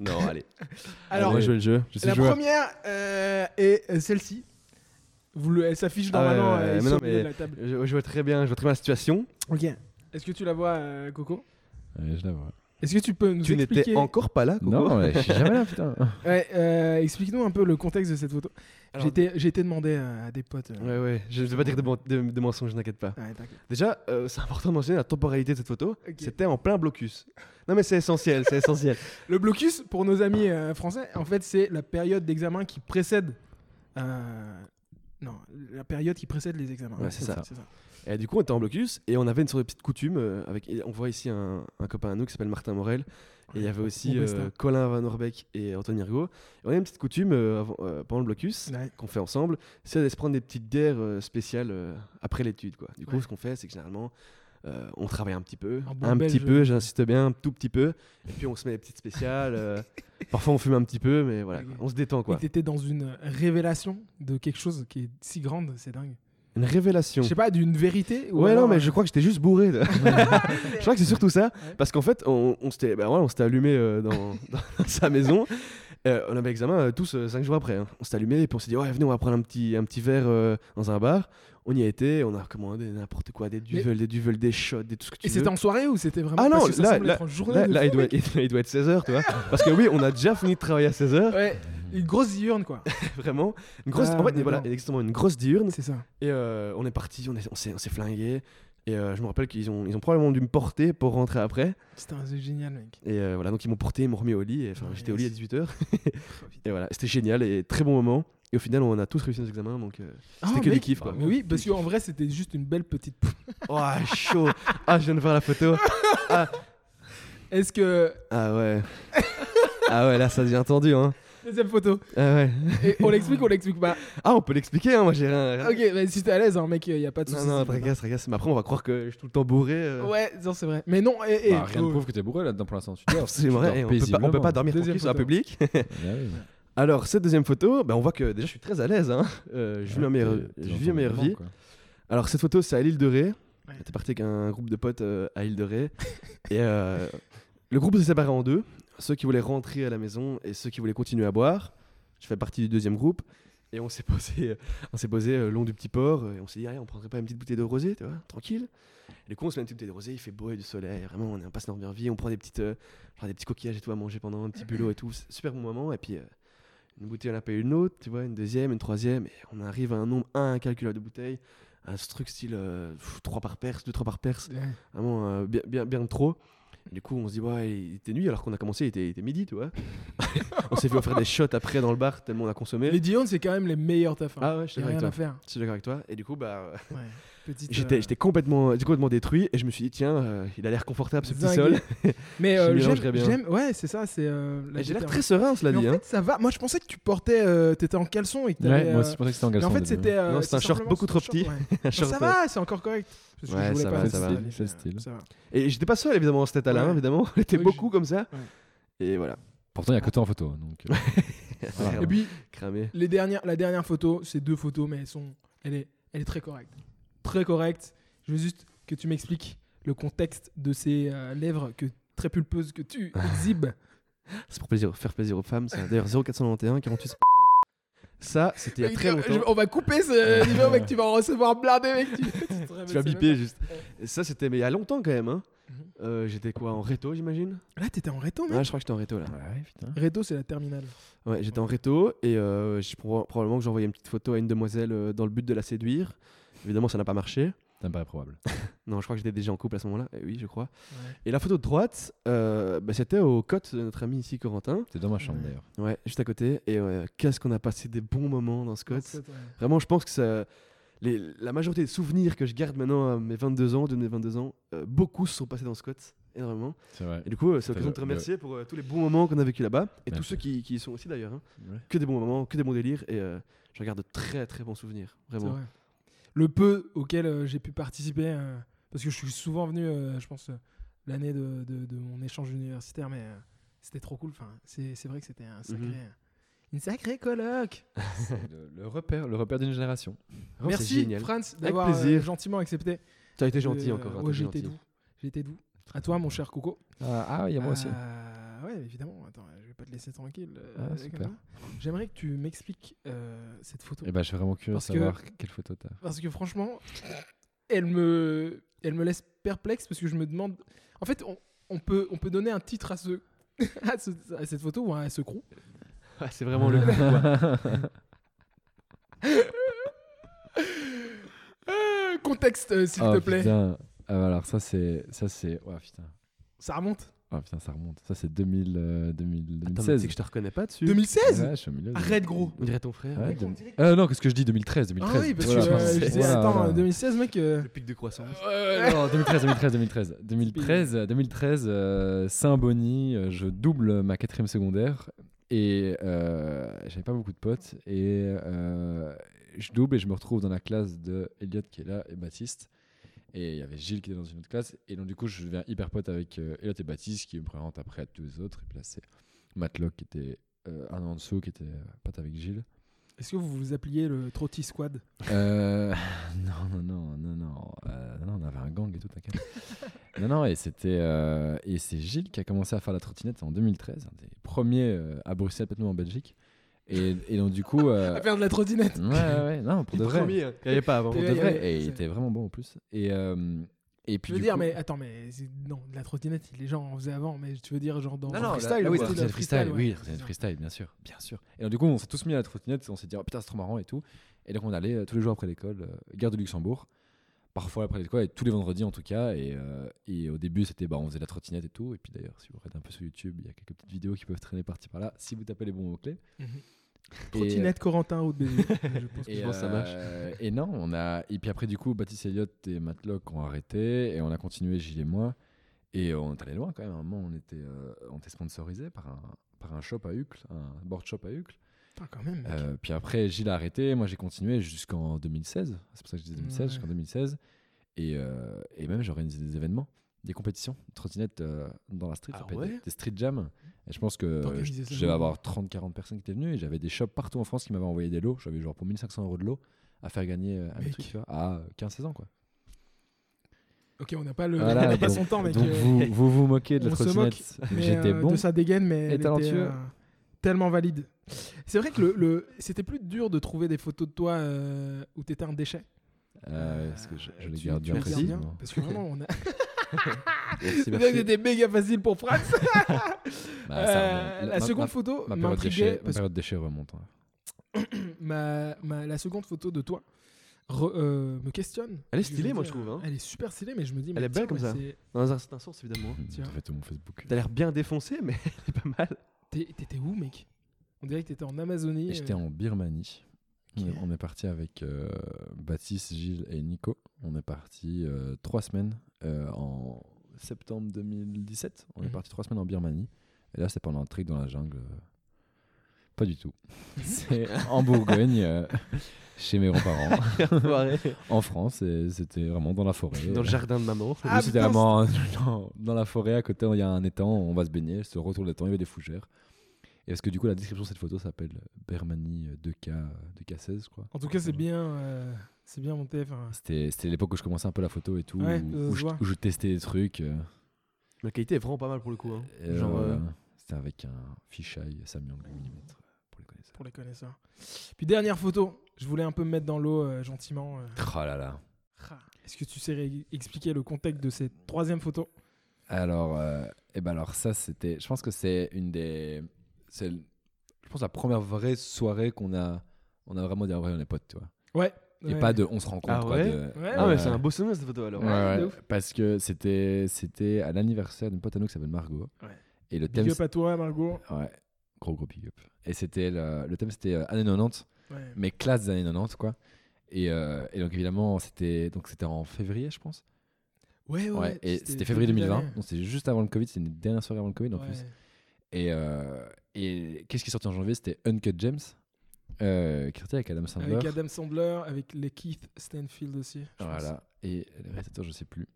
Non, allez. Alors, je joue le jeu. Je la joueur. première euh, est euh, celle-ci. Vous le, elle s'affiche Ah ouais, normalement ouais, euh, mais sur non, le milieu mais- de la table. Je, je vois très bien, je vois très bien la situation. Ok. Est-ce que tu la vois, Coco? Je la vois. Est-ce que tu peux nous Tu expliquer n'étais encore pas là, Coco Non, ouais, je suis jamais là, putain. Ouais, euh, explique-nous un peu le contexte de cette photo. Alors- J'ai été, demandé à des potes. euh, Ouais, ouais, je ne vais pas dire de, mon- de- de mensonges, n'inquiète pas. ouais. Déjà, euh, c'est important de mentionner la temporalité de cette photo. Ok. C'était en plein blocus. Non, mais c'est essentiel, c'est essentiel. Le blocus, pour nos amis euh, français, en fait, c'est la période d'examen qui précède. euh, non, la période qui précède les examens. Ouais, c'est ça. C'est ça. Et du coup, on était en blocus et on avait une sorte de petite coutume. euh, avec, et on voit ici un, un copain à nous qui s'appelle Martin Morel. Et il y avait aussi euh, Colin Van Orbeck et Anthony Rigaud. Et on a une petite coutume euh, avant- euh, pendant le blocus Ouais. qu'on fait ensemble, c'est de se prendre des petites bières spéciales après l'étude. Quoi. Du coup, Ouais. ce qu'on fait, c'est que généralement, on travaille un petit peu, Un bon un belge. petit peu, j'insiste bien, un tout petit peu. Et puis on se met des petites spéciales. parfois, on fume un petit peu, mais voilà, on se détend. Et Quoi. t'étais dans une révélation de quelque chose qui est si grande, c'est dingue. Une révélation. Je sais pas, d'une vérité ou Ouais, alors, non, mais euh, je crois que j'étais juste bourré. de- je crois que c'est surtout ça. Ouais. Parce qu'en fait, on, on s'était bah ouais, allumé euh, dans, dans sa maison. Euh, on avait examen euh, tous 5 jours après. hein. On s'était allumé et puis on s'est dit, ouais, venez, on va prendre un petit, un petit verre euh, dans un bar. On y a été, on a commandé n'importe quoi, des duvels, des duvels, des shots, des tout ce que tu Et veux. c'était en soirée ou c'était vraiment Ah non, parce que ça là- là- être en journée Là, de là, fou, il, doit, il, être 16h, tu vois. Parce que oui, on a déjà fini de travailler à 16h, Ouais, une grosse diurne quoi. vraiment. Une grosse, Ah, en fait, voilà, exactement, une grosse diurne. C'est ça. Et euh, on est parti, on est- on s'est on s'est flingué. Et euh, je me rappelle qu'ils ont, ils ont probablement dû me porter pour rentrer après. C'était un c'est génial, mec. Et euh, voilà, donc ils m'ont porté, ils m'ont remis au lit. Enfin, Ouais, j'étais au lit à yes. 18h. et voilà, c'était génial et très bon moment. Et au final, on a tous réussi nos examens. Donc, euh, C'était Ah, que du mec, kiff, quoi. Mais oui, parce qu'en vrai, c'était juste une belle petite. oh, chaud. Ah, je viens de voir la photo. Est-ce que Ah ouais. Ah ouais, là, ça devient tendu. Hein. Deuxième photo Ah ouais. Et on l'explique ou on l'explique pas Ah, on peut l'expliquer, hein, moi j'ai rien. Ok, bah, si t'es à l'aise, hein, mec, y a pas de Non, soucis. non, veux tracasse, tracasse. Mais après, on va croire que je suis tout le temps bourré. euh. Ouais, non, c'est vrai. Mais non, et, et- Bah, rien ne prouve que t'es bourré là-dedans pour l'instant. Tu dors. C'est tu vrai, dors on, peut pas, on peut paisiblement. pas dormir Deuxième tranquille sur la photo. public. Ah oui. Alors, cette deuxième photo, bah, on voit que déjà je suis très à l'aise. Hein. Euh, je vis ma meilleure, T'es- t'es je dans vis ton ma meilleure élément, vie. quoi. Alors, cette photo, c'est à l'île de Ré. Ouais. J'étais parti avec un groupe de potes euh, à l'île de Ré. et euh, le groupe s'est séparé en deux. Ceux qui voulaient rentrer à la maison et ceux qui voulaient continuer à boire. Je fais partie du deuxième groupe. Et on s'est posé, on s'est posé euh, le long du petit port. Et on s'est dit, Allez, on prendrait pas une petite bouteille de rosé, tu vois, tranquille. Et du coup, on se met une petite bouteille de rosé. Il fait beau et du soleil. Vraiment, on est- on passe meilleure vie. On prend des petites, euh, genre des petits coquillages et tout à manger pendant un petit bulot et tout. Super bon moment. Et puis, euh, une bouteille, on a payé une autre, tu vois, une deuxième, une troisième. Et on arrive à un nombre incalculable de bouteilles. Un truc style 3 par perce, 2-3 par. Ouais. Vraiment euh, bien, bien, bien trop. Du coup, on se dit, ouais, il était nuit alors qu'on a commencé, il était, il était midi, tu vois. on s'est fait offrir des shots après dans le bar tellement on a consommé. Les Dion, c'est quand même les meilleurs tafs. hein. Ah ouais, je suis d'accord avec rien toi. à faire. Je suis d'accord avec toi. Et du coup, bah, Ouais. Petite, j'étais euh, j'étais complètement, j'étais complètement détruit et je me suis dit, tiens, euh, il a l'air confortable ce petit sol. Mais Je euh, j'aime, mélangerais bien. j'aime- ouais, c'est ça, c'est. euh, J'ai l'air très serein, cela Mais dit. en hein. fait, ça va. Moi, je pensais que tu portais, euh, t'étais en caleçon et que t'avais, Ouais, moi aussi, euh, je pensais que c'était en Mais galson. en fait, c'était. euh, Non, c'est un short beaucoup trop petit. ça euh, va, c'est encore correct. Ouais, je voulais ça pas va, ça va. Et j'étais pas seul, évidemment, état-là, Ouais. hein, évidemment. On était beaucoup comme ça. Et voilà. Pourtant, il y a que toi en photo. Donc, euh, voilà. Et puis, Cramé. les dernières, la dernière photo, c'est deux photos, mais elles sont, elle est, elle est très correcte. Très correcte. Je veux juste que tu m'expliques le contexte de ces euh, lèvres que très pulpeuses que tu exhibes. C'est pour plaisir, faire plaisir aux femmes. D'ailleurs 0491 48 Ça, c'était il y a très je- longtemps. on va couper ce niveau, mec. Tu vas en recevoir blindé, mec. Tu, Tu vas biper juste. Ouais. Ça, c'était mais il y a longtemps quand même. Hein. Mhm. Euh, j'étais quoi en réto, j'imagine? Là, t'étais en réto, mec. Ouais, je crois que j'étais en réto là. Ouais, putain. Réto, c'est la terminale. Ouais, j'étais en réto et euh, proba- probablement que envoyé une petite photo à une demoiselle euh, dans le but de la séduire. Évidemment, ça n'a pas marché. Ça me paraît probable. Non, je crois que j'étais déjà en couple à ce moment-là. Eh oui, je crois. Ouais. Et la photo de droite, euh, bah, c'était au cote de notre ami ici, Corentin. C'est dans ma chambre Ouais. d'ailleurs. Ouais, juste à côté. Et qu'est-ce qu'on a passé des bons moments dans ce cote. Ouais. Vraiment, je pense que ça, les, la majorité des souvenirs que je garde maintenant à mes 22 ans, de mes 22 ans, euh, beaucoup se sont passés dans ce cote, énormément. C'est vrai. Et du coup, euh, c'est l'occasion de te remercier pour euh, tous les bons moments qu'on a vécu là-bas et tous ceux qui, qui y sont aussi d'ailleurs. hein. Ouais. Que des bons moments, que des bons délires et euh, je garde de très très bons souvenirs, C'est vraiment. vrai. Le peu auquel euh, j'ai pu participer, euh, parce que je suis souvent venu, euh, je pense, l'année de, de- de mon échange universitaire, mais c'était trop cool. Enfin, c'est vrai que c'était un sacré, Mhm. une sacrée coloc. C'est le, le repère, le repère d'une génération. Merci, génial. Franz, d'avoir euh, gentiment accepté. Tu as été gentil encore. hein, ouais, j'ai été doux. J'ai été doux. À toi, mon cher Coco. Ah, ah, il y a moi aussi. Ouais, évidemment. Attends, te laisser tranquille. euh, Ah, super. J'aimerais que tu m'expliques euh, cette photo. Et ben, je suis vraiment curieux de que- savoir quelle photo t'as. Parce que franchement, elle me, elle me laisse perplexe parce que je me demande. En fait, on, on peut, on peut donner un titre à ce, à, ce- à cette photo ou à ce crew? Ah, c'est vraiment le. Euh, contexte, euh, s'il oh, te plaît. Putain. Ah, alors ça c'est ça c'est ouais putain. Ça remonte. Oh putain, ça remonte. Ça c'est 2000 euh, 2000 Attends, 2016. c'est que je te reconnais pas dessus. 2016 Ouais, je suis au milieu. de- Arrête, gros. On dirait ton frère. Ouais, Euh, non, qu'est-ce que je dis 2013 2013. Ah oui, parce Voilà, que euh, je c'est- disais, Voilà, attends, voilà. 2016, mec. euh, Le pic de croissance. Ouais, non, 2013, 2013, 2013. 2013, euh, 2013 euh, Saint-Bonny, euh, je double ma quatrième secondaire et euh, j'avais pas beaucoup de potes et euh, je double et je me retrouve dans la classe de Elliot qui est là et Baptiste. Et il y avait Gilles qui était dans une autre classe. Et donc, du coup, je deviens hyper pote avec euh, et Baptiste qui me présentent après à tous les autres. Et puis là, c'est Matlock qui était euh, un an en dessous, qui était euh, pote avec Gilles. Est-ce que vous vous appeliez le Trotti Squad? Euh, non, non, non, non, non. Euh, non, on avait un gang et tout, t'inquiète. non, non, et c'était et c'est Gilles qui a commencé à faire la trottinette en 2013, un des premiers à Bruxelles, peut-être nous en Belgique. Et, et donc du coup, euh, À faire de la trottinette. ouais, ouais, ouais, non, pour de vrai, hein, qu'il n'y avait pas avant. pour de Ouais, vrai, ouais, et il était vraiment bon en plus. Et euh, et puis Je veux dire, coup- mais attends, mais non, de la trottinette, les gens en faisaient avant, mais tu veux dire genre dans Non, non, freestyle là, oui, trottinette freestyle, ouais, oui, ça. freestyle, bien sûr, bien sûr. Et donc, du coup, on s'est tous mis à la trottinette, on s'est dit, oh, putain, c'est trop marrant et tout. Et donc, on allait euh, tous les jours après l'école, euh, gare de Luxembourg, parfois après l'école, et tous les vendredis en tout cas. Et, euh, et au début, c'était, bah, on faisait la trottinette et tout. Et puis d'ailleurs, si vous regardez un peu sur YouTube, il y a quelques petites vidéos qui peuvent traîner par-ci par-là, si vous tapez les bons mots-clés. Mhm. Trottinette Corentin Route BV. je pense que ça marche. euh, et non, on a. Et puis après, du coup, Baptiste Elliott et Matlock ont arrêté et on a continué, Gilles et moi. Et on est allé loin quand même. À un moment, on était, euh, on était sponsorisé par un, par un shop à Uccle, un board shop à quand même. mec. Euh, puis après, Gilles a arrêté. Moi, j'ai continué jusqu'en 2016. C'est pour ça que je dis 2016, Ouais. jusqu'en 2016. Et, euh, et même, j'ai organisé des événements, des compétitions, de trottinette euh, dans la street, Ah ça s'appelle ouais des, des street jams. Et je pense que je devais avoir 30-40 personnes qui étaient venues. Et j'avais des shops partout en France qui m'avaient envoyé des lots. J'avais genre pour 1500 euros de lots à faire gagner euh, à mes trucs, à 15-16 ans, quoi. Ok, on n'a pas, le... Voilà, on n'a pas donc- son temps, mec. Donc, euh, vous, vous vous moquez de la on trottinette. J'étais euh, bon. de sa dégaine, mais talentueux. euh, tellement valide. C'est vrai que le, le- c'était plus dur de trouver des photos de toi euh, où t'étais un déchet. Euh, parce que je, je les Tu- garde bien précis. Parce que vraiment, on a. Merci, merci. c'était méga facile pour Franz. Bah, ça Euh, la Ma- seconde ma- photo Ma période déchet, ma parce période déchet remonte. hein. ma, ma- la seconde photo de toi re- euh, me questionne. Elle est stylée, moi, je trouve, hein. Elle est super stylée, mais je me dis. Elle est belle tiens, comme ça. c'est- Dans un certain sens, évidemment. Tiens. Ça fait tout mon Facebook. T'as l'air bien défoncé, mais elle est pas mal. T'étais où, mec? On dirait que t'étais en Amazonie. J'étais euh, en Birmanie. On est- Ok. On est parti avec euh, Baptiste, Gilles et Nico. On est parti euh, trois semaines euh, en septembre 2017. On est Mhm. parti trois semaines en Birmanie. Et là, c'est pendant un trek dans la jungle. Pas du tout. C'est en Bourgogne, euh, chez mes grands-parents, en France. Et c'était vraiment dans la forêt. Dans le jardin de maman. Ah, c'était vraiment dans, dans la forêt à côté, il y a un étang, on va se baigner, sur le retour de l'étang, il y avait des fougères. Et parce que du coup, la description de cette photo s'appelle Bermanie 2K, 2K16, je crois. En tout cas, c'est bien, euh, c'est bien monté. C'était c'était l'époque où je commençais un peu la photo et tout, Ouais, où, je, voit. où je testais des trucs. euh, La qualité est vraiment pas mal pour le coup. hein. Genre, euh, euh, C'était avec un fisheye Samyang 8 mm pour les connaisseurs. pour les connaisseurs. Puis dernière photo, je voulais un peu me mettre dans l'eau euh, gentiment. euh. Oh là là. Ah, Est-ce que tu sais expliquer le contexte de cette troisième photo? Alors, euh, eh ben alors ça, c'était. Je pense que c'est une des. C'est, je pense la première vraie soirée qu'on a. On a vraiment dit ah ouais, on est potes, tu vois. Ouais. Et ouais. pas de on se rencontre. Ah quoi, ouais? de- Ouais, Ah ouais, ouais. c'est un beau souvenir cette photo alors. Ouais, Ouais, de ouais, ouf. parce que c'était c'était à l'anniversaire d'une pote à nous qui s'appelle Margot. Ouais. Et le thème. Big up à toi, Margot. Ouais, gros gros big up. Et c'était le, le thème c'était euh, années 90, Ouais. mais classe des années 90 quoi. Et, euh, et donc évidemment c'était donc c'était en février je pense. Ouais, ouais. Ouais, et c'était février début 2020, d'année. donc c'était juste avant le Covid, c'était une dernière soirée avant le Covid en Ouais. plus. Et, euh, et qu'est-ce qui est sorti en janvier? C'était Uncut James, euh, qui sorti avec Adam Sandler. Avec Adam Sandler, avec les Keith Stanfield aussi. Voilà. Et le réalisateur, je sais plus.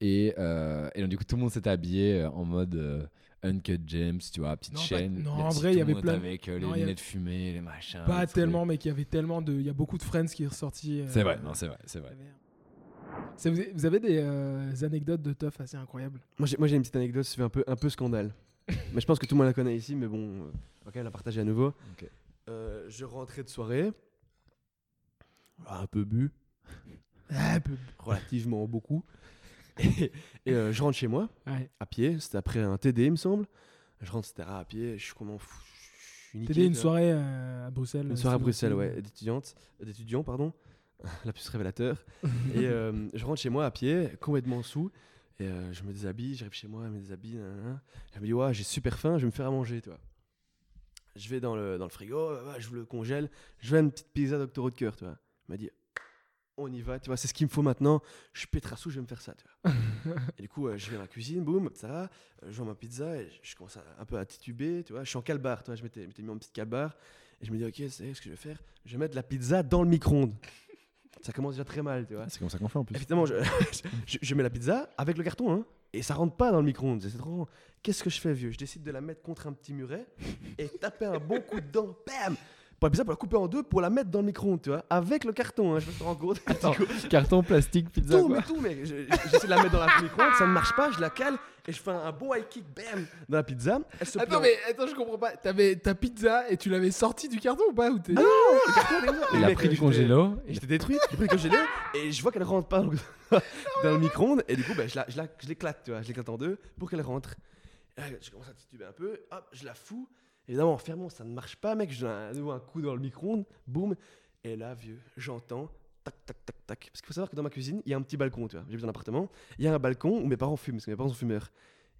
Et, euh, et donc, du coup, tout le monde s'était habillé euh, en mode euh, Uncut James, tu vois, petite Non, pas- chaîne. non, les- en vrai, il y avait plein- Avec euh, les non, a- lunettes fumées, les machins. Pas les tellement, mais qu'il y avait tellement de. Il y a beaucoup de Friends qui est ressorti. euh, C'est vrai, non, c'est vrai, c'est vrai. Vous, avez des euh, anecdotes de teuf assez incroyables? Moi j'ai, moi, j'ai une petite anecdote, c'est un peu, un peu scandale. mais je pense que tout le monde la connaît ici, mais bon, euh, ok, la partager à nouveau. Ok. Euh, je rentrais de soirée, un peu bu, Ah, peu- relativement beaucoup. Et, et, euh, je rentre chez moi, Ouais. à pied, c'était après un TD, il me semble. Je rentre, etc., à pied, je suis comment fou, je suis niqué, T'étais une soirée euh, à Bruxelles. Une soirée à Bruxelles, ouais, d'étudiantes, d'étudiants, pardon. La plus révélateur. et je rentre chez moi à pied, complètement sous. Et euh, je me déshabille, j'arrive chez moi, je me déshabille. nanana. Je me dis, ouais, j'ai super faim, je vais me faire à manger, tu vois. Je vais dans le, dans le frigo, je le congèle, je veux une petite pizza Doctor Oetker, tu vois. Il m'a dit, on y va, tu vois, c'est ce qu'il me faut maintenant. Je suis pétrassou, je vais me faire ça, tu vois. et du coup, euh, je vais à la cuisine, boum, ça va, euh, je vois ma pizza et je commence à- un peu à tituber, tu vois. Je suis en calbar, tu vois, je m'étais je m'étais mis en petite calbar. Et je me dis, ok, c'est ce que je vais faire. Je vais mettre la pizza dans le micro-ondes. Ça commence déjà très mal, tu vois. C'est comme ça qu'on fait en plus. Évidemment, je, je, je mets la pizza avec le carton, hein, et ça rentre pas dans le micro-ondes. C'est trop. Qu'est-ce que je fais, vieux? Je décide de la mettre contre un petit muret et taper un bon coup dedans. Bam pour la pizza, pour la couper en deux, pour la mettre dans le micro-ondes, tu vois, avec le carton, hein, je me te rends compte. Attends, Du coup, carton, plastique, pizza. tout, quoi. mais tout, mec. Je- je- J'essaie de la mettre dans la micro-ondes, ça ne marche pas, je la cale et je fais un bon high kick, bam, dans la pizza. Elle se Attends, mais attends, je comprends pas. T'avais ta pizza et tu l'avais sortie du carton ou pas ou t'es- en- le carton, il a pris du congélo. et- J'étais détruit, j'ai pris le congélé et je vois qu'elle rentre pas dans le, dans le micro-ondes et du coup, ben, je, la, je, la- je l'éclate, tu vois, je l'éclate en deux pour qu'elle rentre. Et là, je commence à tituber un peu, hop, je la fous. Évidemment, en fermant, ça ne marche pas, mec. Je donne à nouveau un coup dans le micro-ondes, boum. Et là, vieux, j'entends tac, tac, tac, tac. Parce qu'il faut savoir que dans ma cuisine, il y a un petit balcon, tu vois. J'ai un appartement. Il y a un balcon où mes parents fument, parce que mes parents sont fumeurs.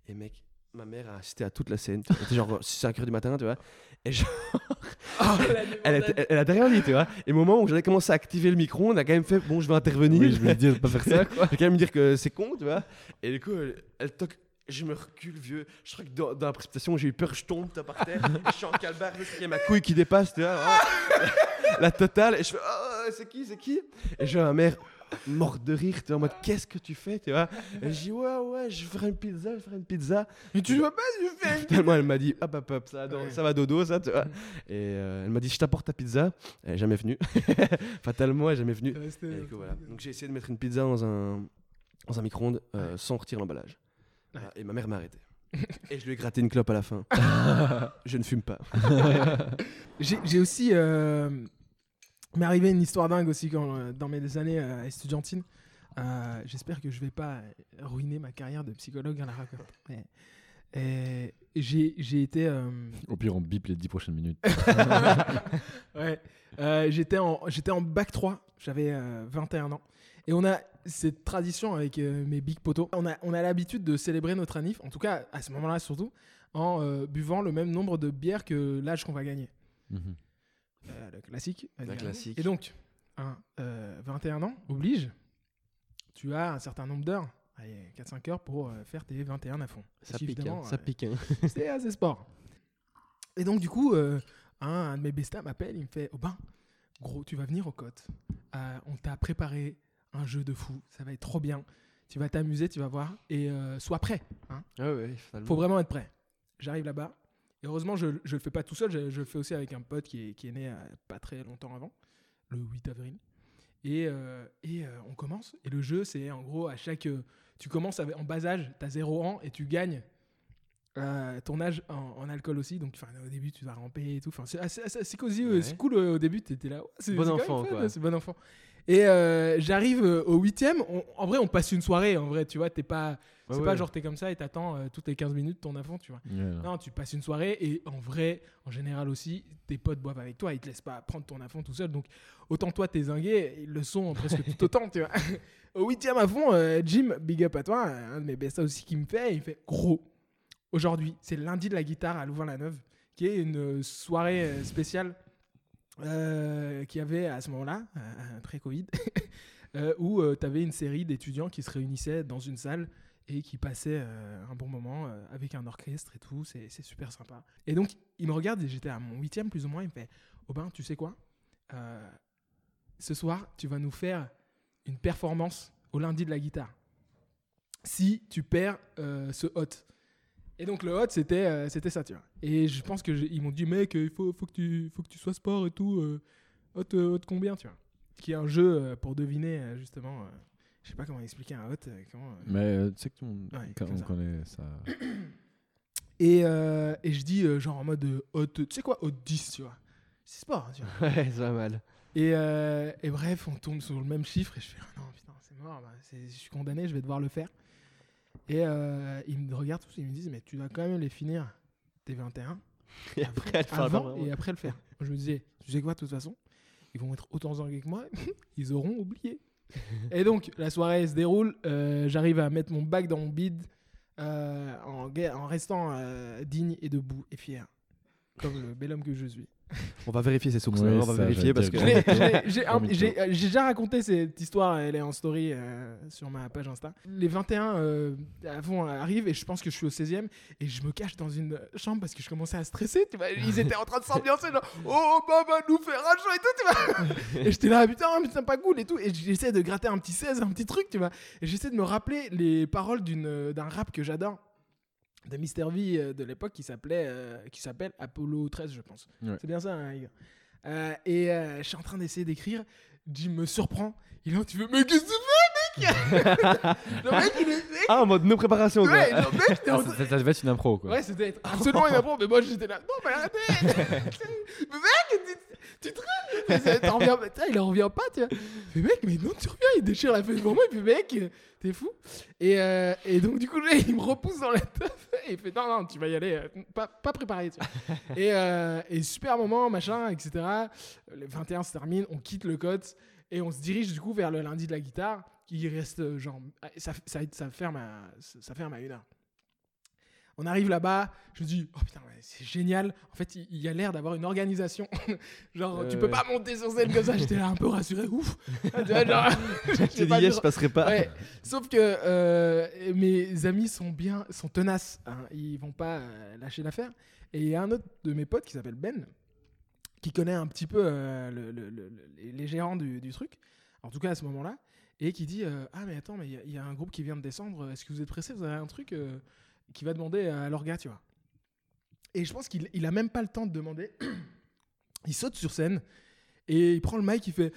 Et mec, ma mère a assisté à toute la scène. tu vois. C'était genre 5h du matin, tu vois. Et genre, Oh, elle, était- elle, elle a rien dit, tu vois. Et au moment où j'avais commencé à activer le micro, on a quand même fait, bon, je vais intervenir. Oui, je voulais dire de pas faire ça, quoi. Je vais quand même dire que c'est con, tu vois. Et du coup, elle, elle toque. Je me recule, vieux. Je crois que dans, dans la précipitation, j'ai eu peur, je tombe, vois, par terre. et je suis en calbar, il y a ma couille qui dépasse, tu vois. vraiment. la totale. Et je fais, oh, c'est qui, c'est qui? Et je vois ma mère morte de rire, tu vois, en mode, qu'est-ce que tu fais, tu vois? Et je dis, ouais, ouais, je faire une pizza, je faire une pizza. Mais tu vois pas, tu fais. Finalement, elle m'a dit, hop, hop, hop, ça, va dans- Ouais. ça va dodo, ça, tu vois. Et euh, elle m'a dit, je t'apporte ta pizza. Elle est jamais venue. Fatalement, elle est jamais venue. Et coup, voilà. Donc j'ai essayé de mettre une pizza dans un, dans un micro-ondes euh, sans retirer l'emballage. Voilà. Et ma mère m'a arrêté. Et je lui ai gratté une clope à la fin. je ne fume pas. J'ai aussi. Euh, m'est arrivé une histoire dingue aussi quand, euh, dans mes années euh, estudiantines. Euh, J'espère que je vais pas ruiner ma carrière de psychologue à la raconte. Et j'ai été. euh, Au pire, on bip les 10 prochaines minutes. ouais. Euh, j'étais en j'étais en bac 3, j'avais euh, 21 ans et on a cette tradition avec euh, mes big potos. On a on a l'habitude de célébrer notre anniv, en tout cas à ce moment-là surtout, en euh, buvant le même nombre de bières que l'âge qu'on va gagner. Mhm. Euh, le classique. La évidemment. classique. Et donc, un, euh, 21 ans oblige, tu as un certain nombre d'heures, allez, 4-5 heures pour euh, faire tes 21 à fond. Ça Parce pique, qu'évidemment, hein, ça pique. hein. c'est assez sport. Et donc, du coup, euh, un, un de mes bestas m'appelle, il me fait Oh ben, gros, tu vas venir au. Euh, on t'a préparé un jeu de fou, ça va être trop bien. Tu vas t'amuser, tu vas voir. Et euh, sois prêt. Hein. Ah ouais. Faut vraiment être prêt. J'arrive là-bas. Et heureusement, je ne le fais pas tout seul, je, je le fais aussi avec un pote qui est, qui est né euh, pas très longtemps avant, le 8 avril. Et, euh, et euh, on commence. Et le jeu, c'est en gros, à chaque. tu commences avec- en bas âge, tu as 0 ans et tu gagnes euh, ton âge en, en alcool aussi. Donc au début, tu vas ramper et tout. C'est cosy, Ouais. c'est cool au début, tu étais là. ouais, c'est Bon enfant. C'est bon enfant. Et euh, j'arrive euh, au huitième. En vrai, on passe une soirée. En vrai, tu vois, t'es pas. C'est ouais. pas genre t'es comme ça et t'attends euh, toutes les 15 minutes ton enfant, tu vois. Non, tu passes une soirée et en vrai, en général aussi, tes potes boivent avec toi, ils te laissent pas prendre ton fond tout seul. Donc, autant toi, t'es zingué, ils le sont presque tout autant, tu vois. Au huitième à fond, euh, Jim, big up à toi, un de mes bestas aussi qui me fait, il fait gros. Aujourd'hui, c'est lundi de la guitare à Louvain-la-Neuve, qui est une soirée spéciale euh, qu'il y avait à ce moment-là, euh, pré-Covid, euh, où tu avais une série d'étudiants qui se réunissaient dans une salle et qui passaient euh, un bon moment euh, avec un orchestre et tout. C'est super sympa. Et donc, il me regarde et j'étais à mon huitième plus ou moins. Il me fait Aubin, tu sais quoi Euh, Ce soir, tu vas nous faire une performance au lundi de la guitare. Si tu perds euh, ce hot. Et donc le hot c'était euh, c'était ça tu vois. Et je pense que j'ai- ils m'ont dit mec il faut, faut que tu faut que tu sois sport et tout euh, hot euh, hot combien tu vois. Qui est un jeu euh, pour deviner euh, justement euh, je sais pas comment expliquer un hot euh, comment, euh, Mais euh, tu sais que tout le monde Ouais, quand comme on ça. connaît ça. Et, euh, et je dis, euh, genre en mode euh, hot, tu sais quoi, hot 10, tu vois. C'est sport, hein, tu vois. Ouais, ça va mal. Et, euh, et bref, on tombe sur le même chiffre et je fais, ah non, putain, c'est mort, bah, c'est- je suis condamné, je vais devoir le faire. Et euh, ils me regardent tous, ils me disent, mais tu dois quand même les finir, tes 21, Et après, elle avant et après le faire. Je me disais, tu sais quoi, de toute façon, ils vont être autant zangués que moi, ils auront oublié. et donc, la soirée se déroule, euh, j'arrive à mettre mon bac dans mon bide euh, en, restant digne et debout et fier, comme le bel homme que je suis. On va vérifier ces sources. Ouais, on va ça, vérifier parce que. J'ai euh, déjà raconté cette histoire, elle est en story euh, sur ma page Insta. Les 21 euh, avant arrivent et je pense que je suis au 16e et je me cache dans une chambre parce que je commençais à stresser. Tu vois, ils étaient en train de s'ambiancer, genre oh maman nous faire un show et tout, tu vois. Et j'étais là, putain, putain, pas cool et tout. Et j'essaie de gratter un petit 16, un petit truc, tu vois. Et j'essaie de me rappeler les paroles d'une- d'un rap que j'adore de Mr V euh, de l'époque qui s'appelait euh, qui s'appelle Apollo 13 je pense Ouais. c'est bien ça hein, les gars Euh, et euh, je suis en train d'essayer d'écrire. Jim me surprend. Il est là, tu veux, mais qu'est-ce que tu fais, mec? Le mec, il est. Ah, en mode no préparation, quoi. ouais, le mec, Ah, ça, ça- devait être une impro quoi. Ouais, c'était absolument une impro, mais moi j'étais là. Non, mais arrêtez Mais mec, tu, te Il en revient pas, tu vois. Mais mec, mais non, tu reviens, il déchire la feuille devant moi, et puis mec, t'es fou. Et, euh, donc, du coup, là, il me repousse dans la teuf, et il fait non, non, tu vas y aller, euh, pas, préparé, tu vois. et, euh, super moment, machin, etc. Le 21 se termine, on quitte le code, et on se dirige du coup vers le lundi de la guitare, qui reste genre. Ça ferme à, ça ferme à une heure. On arrive là-bas, je me dis, oh putain, c'est génial. En fait, il, y a l'air d'avoir une organisation. genre, Euh, tu peux ouais. pas monter sur scène comme ça. J'étais là un peu rassuré, ouf. Tu vois, genre, je passerai pas. Ouais, sauf que euh, mes amis sont bien, sont tenaces. hein. Ils vont pas euh, lâcher l'affaire. Et il y a un autre de mes potes qui s'appelle Ben, qui connaît un petit peu euh, le- le- le- le- les, gérants du, du truc, en tout cas à ce moment-là, et qui dit euh, Ah, mais attends, mais il y a- il y, a un groupe qui vient de descendre. Est-ce que vous êtes pressé Vous avez un truc euh, qui va demander à leur gars, tu vois. Et je pense qu'il il a même pas le temps de demander. il saute sur scène et il prend le mic, il fait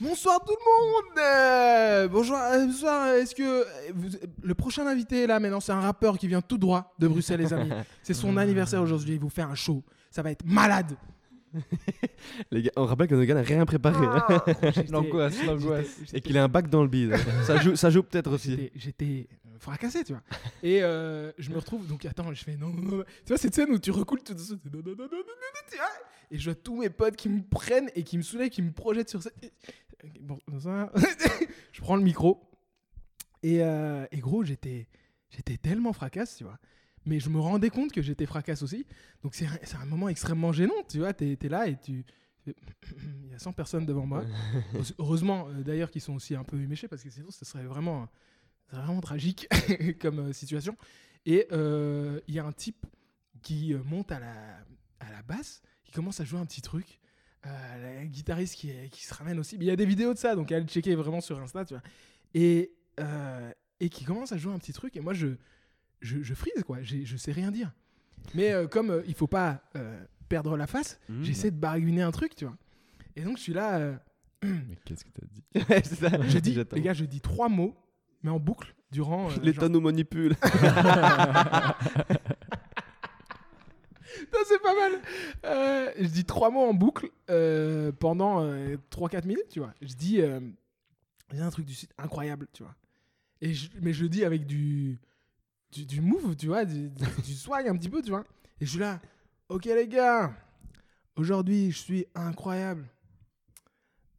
Bonsoir tout le monde euh, Bonjour, euh, bonsoir, est-ce que euh, vous- le prochain invité là maintenant c'est un rappeur qui vient tout droit de Bruxelles les amis. C'est son anniversaire aujourd'hui, il vous fait un show. Ça va être malade. Les gars, on rappelle que le gars n'a rien préparé. Ah, L'angoisse, l'angoisse. Et qu'il a un bac dans le bide. ça joue, ça joue peut-être aussi. J'étais- Fracassé, tu vois. Et euh, je me retrouve, donc attends, je fais non, non, non. Tu vois, cette scène où tu recoules tout de suite, non, non, non, non, non, tu vois. Et je vois tous mes potes qui me prennent et qui me soulèvent, qui me projettent sur cette. Bon, ça. je prends le micro. Et, euh, et gros, j'étais j'étais tellement fracasse, tu vois. Mais je me rendais compte que j'étais fracasse aussi. Donc c'est un, c'est un moment extrêmement gênant, tu vois. T'es es là et tu. Il y a 100 personnes devant moi. Heureusement, euh, d'ailleurs, qu'ils sont aussi un peu méchés parce que sinon, ce serait vraiment, ce serait vraiment tragique comme euh, situation. Et euh, il y a un type qui euh, monte à la, à la basse, qui commence à jouer un petit truc. Euh, la guitariste qui, est- qui se ramène aussi. Mais Il y a des vidéos de ça, donc allez checker vraiment sur Insta, tu vois. Et, euh, et qui commence à jouer un petit truc. Et moi, je, je, je frise, quoi. Je sais rien dire. Mais comme il faut pas perdre la face, Mmh. j'essaie de baragouiner un truc, tu vois. Et donc, je suis là. Mais qu'est-ce que t'as dit? C'est J'attends. les gars, je dis trois mots, mais en boucle, durant. euh, L'État genre- nous manipule. Non, c'est pas mal. Euh, je dis trois mots en boucle euh, pendant 3-4 minutes, tu vois. Je dis, euh, il y a un truc du site incroyable, tu vois. Et je- mais je le dis avec du, du, du move, tu vois, du, du, du swag un petit peu, tu vois. Et je suis là, ok les gars, aujourd'hui je suis incroyable.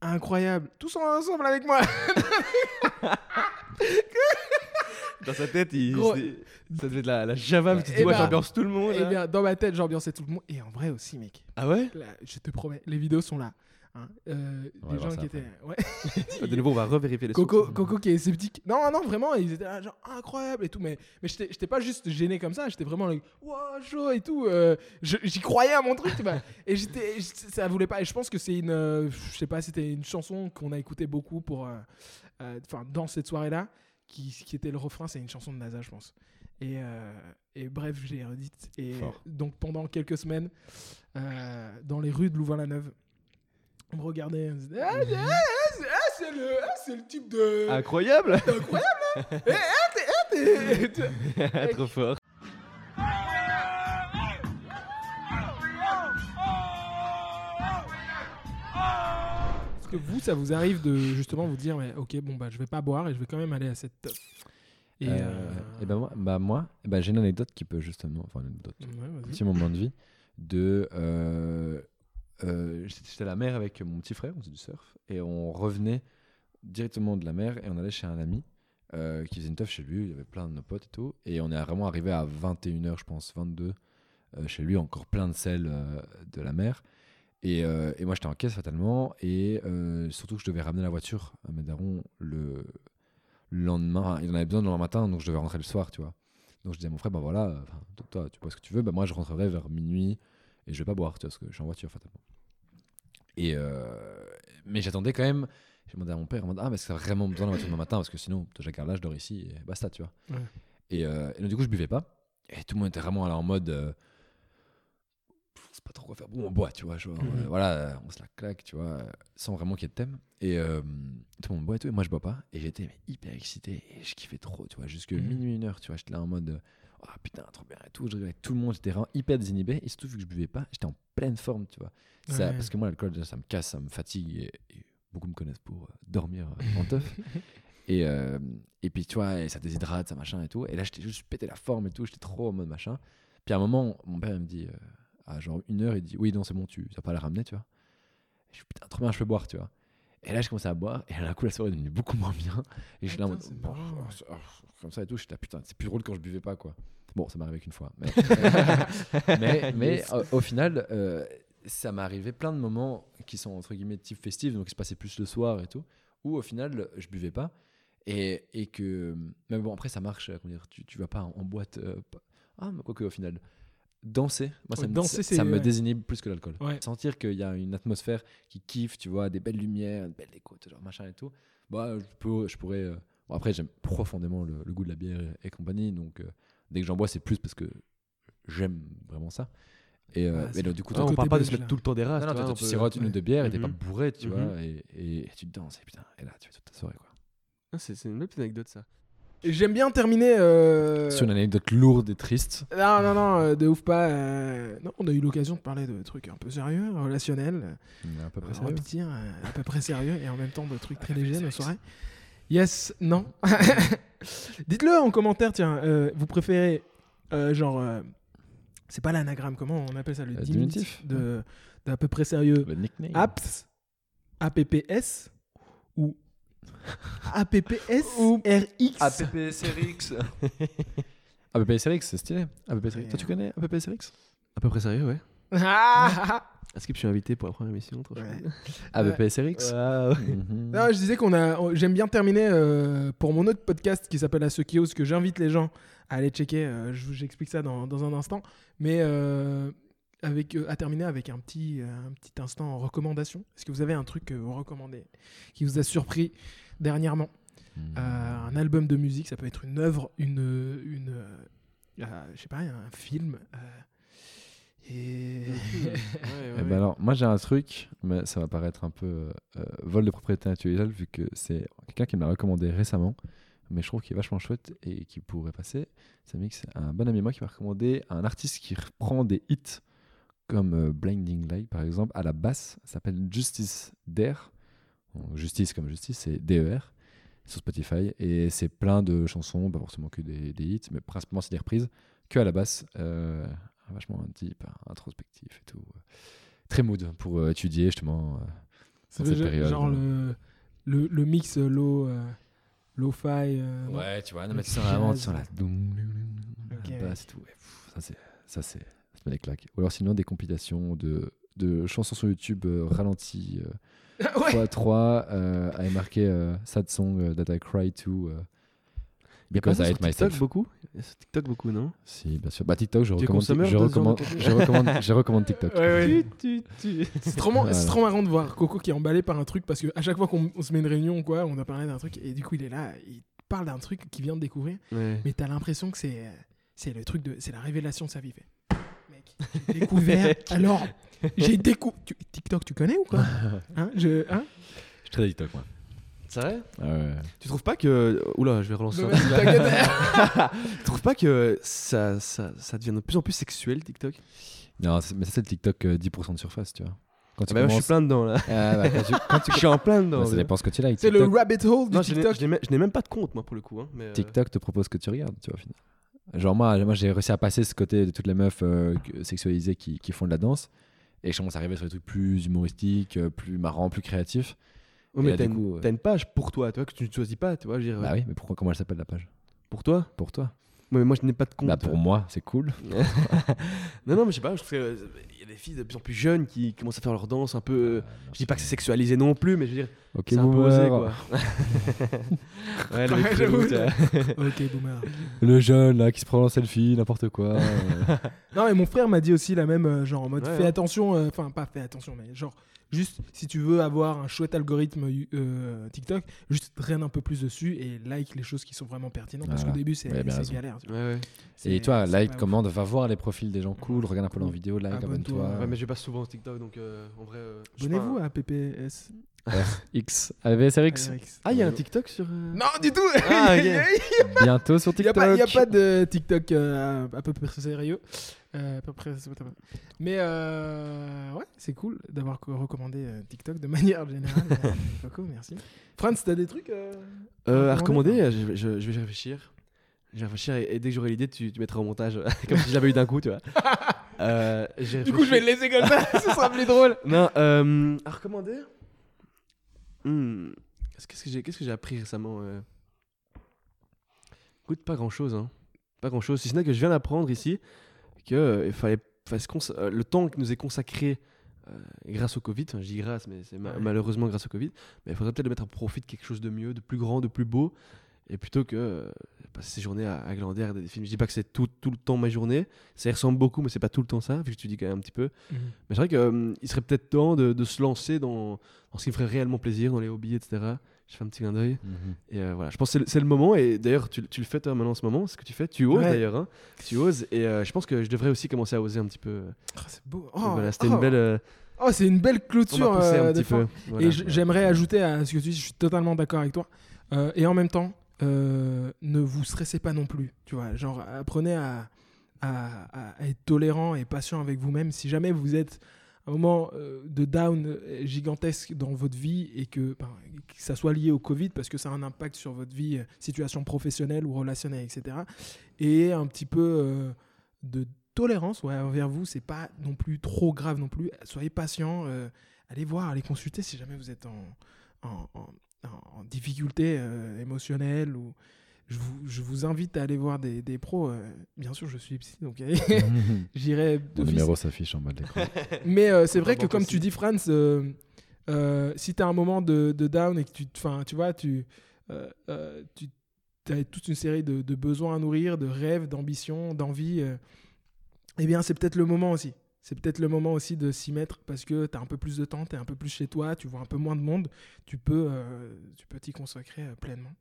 Incroyable. Tous ensemble avec moi. Dans sa tête, il, Gros. ça devait être la, la java, mais tu Eh dis, ouais, ben, j'ambiance tout le monde. Et là. bien, dans ma tête, j'ambiançais tout le monde. Et en vrai aussi, mec. Ah ouais? Là, je te promets, les vidéos sont là. hein. Euh, On va des voir gens qui après. étaient. Ouais. De nouveau, on va revérifier les Coco, sources. Coco qui est sceptique. Non, non, vraiment, ils étaient là, genre incroyable et tout. Mais, mais j'étais j'étais pas juste gêné comme ça, j'étais vraiment like, wow, chaud et tout. euh, je- J'y croyais à mon truc, tu vois. Et j'étais, ça voulait pas. Et je pense que c'est une, euh, je sais pas, c'était une chanson qu'on a écouté beaucoup pour, euh, euh, enfin, dans cette soirée-là, qui, qui était le refrain, c'est une chanson de NASA, je pense. Et, euh, et bref, je l'ai redite. Et Fort. donc pendant quelques semaines, euh, dans les rues de Louvain-la-Neuve, on me regardait, on me disait, ah, ah, ah, c'est ah, c'est le, ah, c'est le type de. Incroyable Incroyable, hein Trop fort. Que vous, ça vous arrive de justement vous dire, mais, ok, bon, bah, je vais pas boire et je vais quand même aller à cette Et, Euh, euh, Et ben moi, bah moi ben j'ai une anecdote qui peut justement, enfin une anecdote, ouais, petit moment de vie de euh, j'étais à la mer avec mon petit frère, on faisait du surf et on revenait directement de la mer et on allait chez un ami qui faisait une teuf chez lui, il y avait plein de nos potes et tout et on est vraiment arrivé à 21h je pense, 22 euh, chez lui, encore plein de sel de la mer et, euh, et moi j'étais en caisse fatalement et euh, surtout que je devais ramener la voiture à mes darons le le lendemain, il en avait besoin le lendemain matin, donc je devais rentrer le soir, tu vois. Donc je disais à mon frère, bah voilà, toi, tu bois ce que tu veux, bah moi je rentrerai vers minuit et je vais pas boire, tu vois, parce que je suis en voiture fatalement. Et euh, mais j'attendais quand même, j'ai demandé à mon père, ah mais t'as vraiment besoin de la voiture demain matin, parce que sinon, je garde là, je dors ici, et basta, tu vois. Ouais. Et, euh, et donc du coup, je buvais pas, et tout le monde était vraiment là en mode, euh, sait pas trop quoi faire. Bon, on boit, tu vois. Genre, Mhm. euh, voilà, euh, on se la claque, tu vois, euh, sans vraiment qu'il y ait de thème. Et euh, tout le monde boit et tout, et moi je bois pas. Et j'étais hyper excité et je kiffais trop, tu vois, jusque Mhm. minuit, une heure, tu vois. J'étais là en mode, ah putain, trop bien et tout. Je rigolais avec tout le monde, j'étais vraiment hyper désinhibé. Et surtout, vu que je buvais pas, j'étais en pleine forme, tu vois. Ça, Ouais. Parce que moi, l'alcool, ça me casse, ça me fatigue. Et, et beaucoup me connaissent pour euh, dormir en teuf. Et, et puis, tu vois, et ça déshydrate, ça machin et tout. Et là, j'étais juste pété la forme et tout. J'étais trop en mode machin. Puis à un moment, mon père, il me dit, euh, à genre une heure, il dit, oui, non, c'est bon, tu vas pas la ramener, tu vois. Et je suis putain, trop bien, je peux boire, tu vois. Et là, je commençais à boire. Et d'un coup, la soirée est devenue beaucoup moins bien. Et je suis là en mode, bon, oh, comme ça et tout. J'étais là, putain, c'est plus drôle quand je buvais pas, quoi. Bon, ça m'est arrivé qu'une fois. Mais, mais, mais, Yes. euh, au final, euh, ça m'est arrivé plein de moments qui sont entre guillemets type festifs, donc il se passait plus le soir et tout, où au final, je buvais pas. Et, et que. Mais bon, après, ça marche. comment dire, tu, tu vas pas en, en boîte. euh, ah, mais quoique, au final. Danser, moi, ça, Ouais, me, danser, ça, me désinhibe plus que l'alcool. Ouais. Sentir qu'il y a une atmosphère qui kiffe, tu vois, des belles lumières, une belle déco, genre machin et tout. Bah, je, peux, je pourrais. euh, Bon, après, j'aime profondément le, le goût de la bière et, et compagnie, donc euh, dès que j'en bois, c'est plus parce que j'aime vraiment ça. Et, euh, mais du coup, toi, on parle pas de se mettre tout le temps des races. non, non, toi, tu sirotes une ou deux bières et t'es pas Mhm. bourré, tu vois, et, et, et tu danses, et putain, et là, tu fais toute ta soirée, quoi. Ah, C'est c'est une belle petite anecdote ça. J'aime bien terminer. euh, Sur une anecdote lourde et triste. Non, non, non, euh, de ouf pas. euh, Non, on a eu l'occasion de parler de trucs un peu sérieux, relationnels. On est à peu près va sérieux. petit, euh, à peu près sérieux et en même temps de trucs très légers nos soirées. Yes, non. Dites-le en commentaire, tiens. euh, vous préférez, euh, genre, euh, c'est pas l'anagramme, comment on appelle ça Le Euh, diminutif de, de à peu près sérieux? Le nickname. Apps, APPS ou APPS ou RX APPSRX. APPSRX, c'est stylé. APPSRX. Toi, tu connais APPSRX À peu près sérieux, ouais. Ah Est-ce que je suis invité pour la première émission trop Ouais. APPSRX. Mhm. Non, je disais qu'on a. J'aime bien terminer euh, pour mon autre podcast qui s'appelle À ceux qui osent, que j'invite les gens à aller checker. euh, je vous- J'explique ça dans, dans un instant. Mais euh, avec, euh, à terminer avec un petit, euh, un petit instant en recommandation. Est-ce que vous avez un truc que vous recommandez qui vous a surpris dernièrement? Euh, Un album de musique, ça peut être une œuvre, une. une euh, euh, je sais pas, un film. euh, et. Eh ben alors, moi j'ai un truc, mais ça va paraître un peu euh, vol de propriété intellectuelle vu que c'est quelqu'un qui me l'a recommandé récemment, mais je trouve qu'il est vachement chouette et qui pourrait passer. C'est un mix, un bon ami moi qui m'a recommandé un artiste qui reprend des hits comme euh, Blinding Light par exemple à la basse, ça s'appelle Justice Dare. Justice comme justice, c'est DER sur Spotify et c'est plein de chansons, pas forcément que des, des hits, mais principalement c'est des reprises que à la basse. euh, vachement un type introspectif et tout. Très mood pour euh, étudier justement. cette période. genre le, le, le mix low, lo-fi. euh, Ouais, tu vois, non, mais tu sens vraiment, tu jazz. sens la, basse et tout. pff, ça, c'est, ça, met des claques. Ou alors sinon des compilations de, de chansons sur YouTube euh, ralenties euh, ouais. x3 euh, avec marqué euh, Sad Song euh, That I Cry To. euh, Because Comment I ça, TikTok myself. beaucoup? TikTok beaucoup, non? Si, bien sûr. Bah, TikTok, je recommande, je, recommande, contenu je, recommande, je recommande TikTok. Ouais, ouais. C'est trop, Voilà. marrant de voir Coco qui est emballé par un truc parce que à chaque fois qu'on on se met une réunion quoi, on a parlé d'un truc et du coup il est là, il parle d'un truc qu'il vient de découvrir, Ouais. mais t'as l'impression que c'est c'est le truc de c'est la révélation de sa vie. Il fait, j'ai découvert. alors j'ai découvert TikTok, tu connais ou quoi? Hein, je, hein? Je suis très TikTok, moi. C'est vrai? Ah ouais. Tu trouves pas que. Oula, je vais relancer t'inquiète. Tu trouves pas que ça, ça, ça devient de plus en plus sexuel TikTok? Non, mais ça, c'est le TikTok euh, 10% de surface, tu vois. Quand tu Ah bah, moi, Je suis plein dedans là. Ah, bah, quand tu, quand tu- Je suis en plein dedans. Bah, ça dépend ce que tu likes. C'est le TikTok, rabbit hole du Non, TikTok. je n'ai même pas de compte moi pour le coup. hein, mais, euh, TikTok te propose ce que tu regardes, tu vois, au final. Genre, moi, moi j'ai réussi à passer ce côté de toutes les meufs euh, sexualisées qui, qui font de la danse. Et je commence à arriver sur des trucs plus humoristiques, euh, plus marrants, plus créatifs. Et mais t'as une, euh, t'as une page pour toi, toi, que tu ne choisis pas, tu vois. je veux dire, Bah oui, mais pourquoi, comment elle s'appelle la page? Pour toi? Pour toi Mais Moi, je n'ai pas de compte. Bah, pour moi, c'est cool. non, non, mais je sais pas, je trouve qu'il y a des filles de plus en plus jeunes qui commencent à faire leur danse un peu. Je dis pas que c'est sexualisé non plus, mais je veux dire, Ok, c'est boomer. quoi. ouais, le Ouais. Ok, boomer. Jeune là qui se prend en selfie, n'importe quoi. euh. Non, mais mon frère m'a dit aussi la même, euh, genre en mode Ouais, fais ouais. attention, euh, enfin pas fais attention, mais genre Juste, si tu veux avoir un chouette algorithme euh, TikTok, juste traîne un peu plus dessus et like les choses qui sont vraiment pertinentes. Parce Voilà. qu'au début, c'est galère. tu vois. Ouais, ouais. Et toi, like, commande, va voir les profils des gens cool, regarde un peu leurs vidéos, like, Abonne-toi. Ouais, mais je vais pas souvent TikTok, donc euh, en vrai. euh, Abonnez-vous un- à PPS. X, AVSRX, RX. Ah, il y a un TikTok sur. euh, Non, du tout Ah, bientôt sur Il n'y a, TikTok. pas- y a pas de TikTok euh, à peu près sérieux. Euh, à peu près, mais euh, ouais, c'est cool d'avoir co- recommandé euh, TikTok de manière générale. Coco, merci. Franz, t'as des trucs euh, À à recommander, je, je- je vais réfléchir. Je vais réfléchir et, et dès que j'aurai l'idée, tu, tu mettras au montage, comme si j'avais eu d'un coup, tu vois. Du coup, je vais le laisser comme ça, ce sera plus drôle. Non, euh, à recommander? Hmm, Qu'est-ce que j'ai qu'est-ce que appris récemment Écoute, pas grand-chose. Hein. Pas grand-chose. Si ce n'est que je viens d'apprendre ici que euh, il fallait, euh, le temps qui nous est consacré euh, grâce au Covid, enfin, je dis grâce, mais c'est ma- Ouais. malheureusement grâce au Covid, mais il faudrait peut-être le mettre à profit de quelque chose de mieux, de plus grand, de plus beau, et plutôt que euh, passer ses journées à, à glander, à regarder des films. Je dis pas que c'est tout, tout le temps ma journée, ça y ressemble beaucoup, mais c'est pas tout le temps ça, vu que tu dis quand même un petit peu. Mais c'est vrai qu'il serait peut-être temps de, de se lancer dans, dans ce qui me ferait réellement plaisir, dans les hobbies, etc. Je fais un petit clin d'œil. Mhm. Et euh, voilà, je pense que c'est le- moment. Et d'ailleurs, tu, tu le fais toi maintenant en ce moment, ce que tu fais. Tu oses Ouais. d'ailleurs. hein. Tu oses. Et euh, je pense que je devrais aussi commencer à oser un petit peu. Ah, c'est beau. Oh, voilà, c'était oh. une belle. euh, Oh, c'est une belle clôture. euh, un petit peu. Voilà. Et j'aimerais ajouter à ce que tu dis, je suis totalement d'accord avec toi. Euh, et en même temps, euh, ne vous stressez pas non plus. Tu vois, genre, apprenez à, à- être tolérant et patient avec vous-même. Si jamais vous êtes un moment euh, de down euh, gigantesque dans votre vie et que, ben, que ça soit lié au Covid, parce que ça a un impact sur votre vie, euh, situation professionnelle ou relationnelle, etc. Et un petit peu de tolérance ouais, envers vous, c'est pas non plus trop grave non plus. Soyez patient, allez voir, allez consulter si jamais vous êtes en, en, difficulté émotionnelle ou je vous, je vous invite à aller voir des, des pros. euh, bien sûr, je suis psy, donc j'irai Mon d'office. numéro s'affiche en bas de l'écran. Mais euh, c'est vrai que comme aussi. tu dis, Franz, euh, euh, si tu as un moment de, de down et que tu, enfin, tu vois, tu, tu as toute une série de, de besoins à nourrir, de rêves, d'ambitions, d'envies, euh, eh bien, c'est peut-être le moment aussi. C'est peut-être le moment aussi de s'y mettre parce que tu as un peu plus de temps, tu es un peu plus chez toi, tu vois un peu moins de monde, tu peux euh, tu peux t'y consacrer euh, pleinement.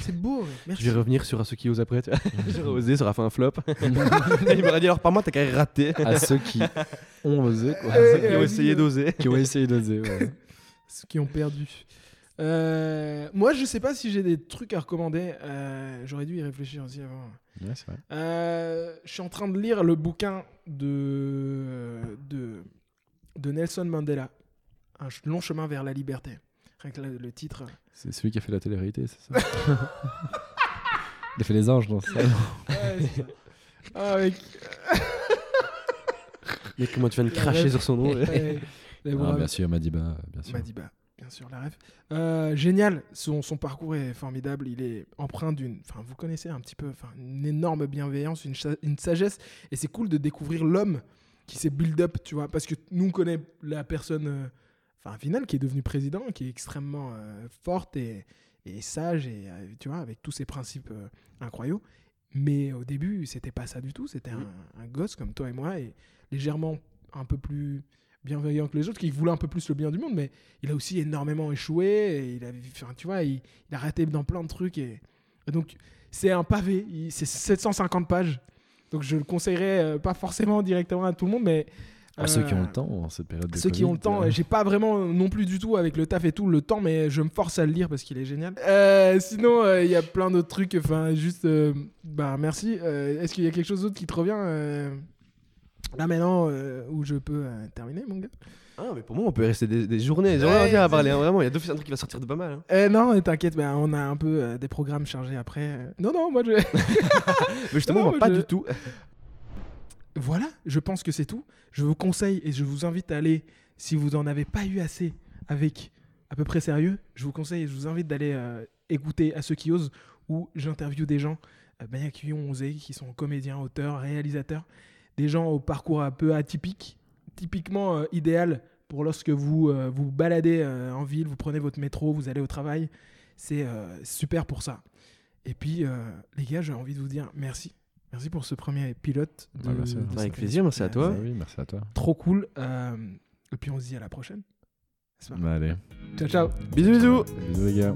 C'est beau, merci. Je vais revenir sur à ceux qui osent après. J'aurais osé, ça aura fait un flop. Il m'aurait dit alors par moi, t'as qu'à rater. à ceux qui ont osé, quoi. Euh, Ceux qui ont euh, essayé euh, d'oser. qui ont essayé d'oser. ouais. Ceux qui ont perdu. Euh, moi, je sais pas si j'ai des trucs à recommander. Euh, J'aurais dû y réfléchir aussi avant. Ouais, c'est vrai. Euh, je suis en train de lire le bouquin de, de, de Nelson Mandela, Un long chemin vers la liberté. Rien que le, le titre. C'est celui qui a fait la télé-réalité, c'est ça Il a fait les anges dans ça. Ouais, c'est ça. Ah, mec. Mais comment tu viens de cracher sur son nom. Ouais. Bon, Ah, bien sûr, Madiba, bien sûr. Madiba, bien sûr, la ref. Euh, génial, son, son parcours est formidable. Il est empreint d'une. Enfin, vous connaissez un petit peu, enfin, une énorme bienveillance, une, cha- une sagesse. Et c'est cool de découvrir l'homme qui s'est build up, tu vois, parce que nous, on connaît la personne, euh, enfin, qui est devenue président, qui est extrêmement euh, forte et, et sage, et euh, tu vois, avec tous ses principes euh, incroyables. Mais au début, c'était pas ça du tout. C'était un, un gosse comme toi et moi, et légèrement un peu plus bienveillant que les autres, qui voulait un peu plus le bien du monde, mais il a aussi énormément échoué. Et il a, enfin, tu vois, il, il a raté dans plein de trucs. Et, et donc, c'est un pavé. C'est 750 pages. Donc, je le conseillerais euh, pas forcément directement à tout le monde, mais. À ceux qui ont euh, le temps en cette période de ceux qui ont le temps, euh, j'ai pas vraiment non plus du tout avec le taf et tout le temps, mais je me force à le lire parce qu'il est génial. Euh, sinon, euh, il y a plein d'autres trucs. Enfin, juste, euh, bah merci. Euh, Est-ce qu'il y a quelque chose d'autre qui te revient euh, là maintenant euh, où je peux euh, terminer, mon gars? Ah, mais pour moi, on peut rester des, des journées, des journées Ouais, à parler. hein, vraiment, il y a d'office un truc qui va sortir de pas mal. hein. euh, Non, t'inquiète, bah, on a un peu euh, des programmes chargés après. euh. Non, non, moi je. Mais justement, Non, moi, pas je- du tout. Voilà, je pense que c'est tout. Je vous conseille et je vous invite à aller, si vous n'en avez pas eu assez avec à peu près sérieux, je vous conseille et je vous invite d'aller euh, écouter à ceux qui osent où j'interviewe des gens euh, ben, qui ont osé, qui sont comédiens, auteurs, réalisateurs, des gens au parcours un peu atypique, typiquement euh, idéal pour lorsque vous euh, vous baladez en ville, vous prenez votre métro, vous allez au travail. C'est super pour ça. Et puis, les gars, j'ai envie de vous dire merci. Merci pour ce premier pilote. Avec plaisir, merci à toi. Bah oui, merci à toi. Trop cool. Euh, et puis on se dit à la prochaine. Bah, allez. Ciao, ciao. Bisous, bisous. Bisous, les gars.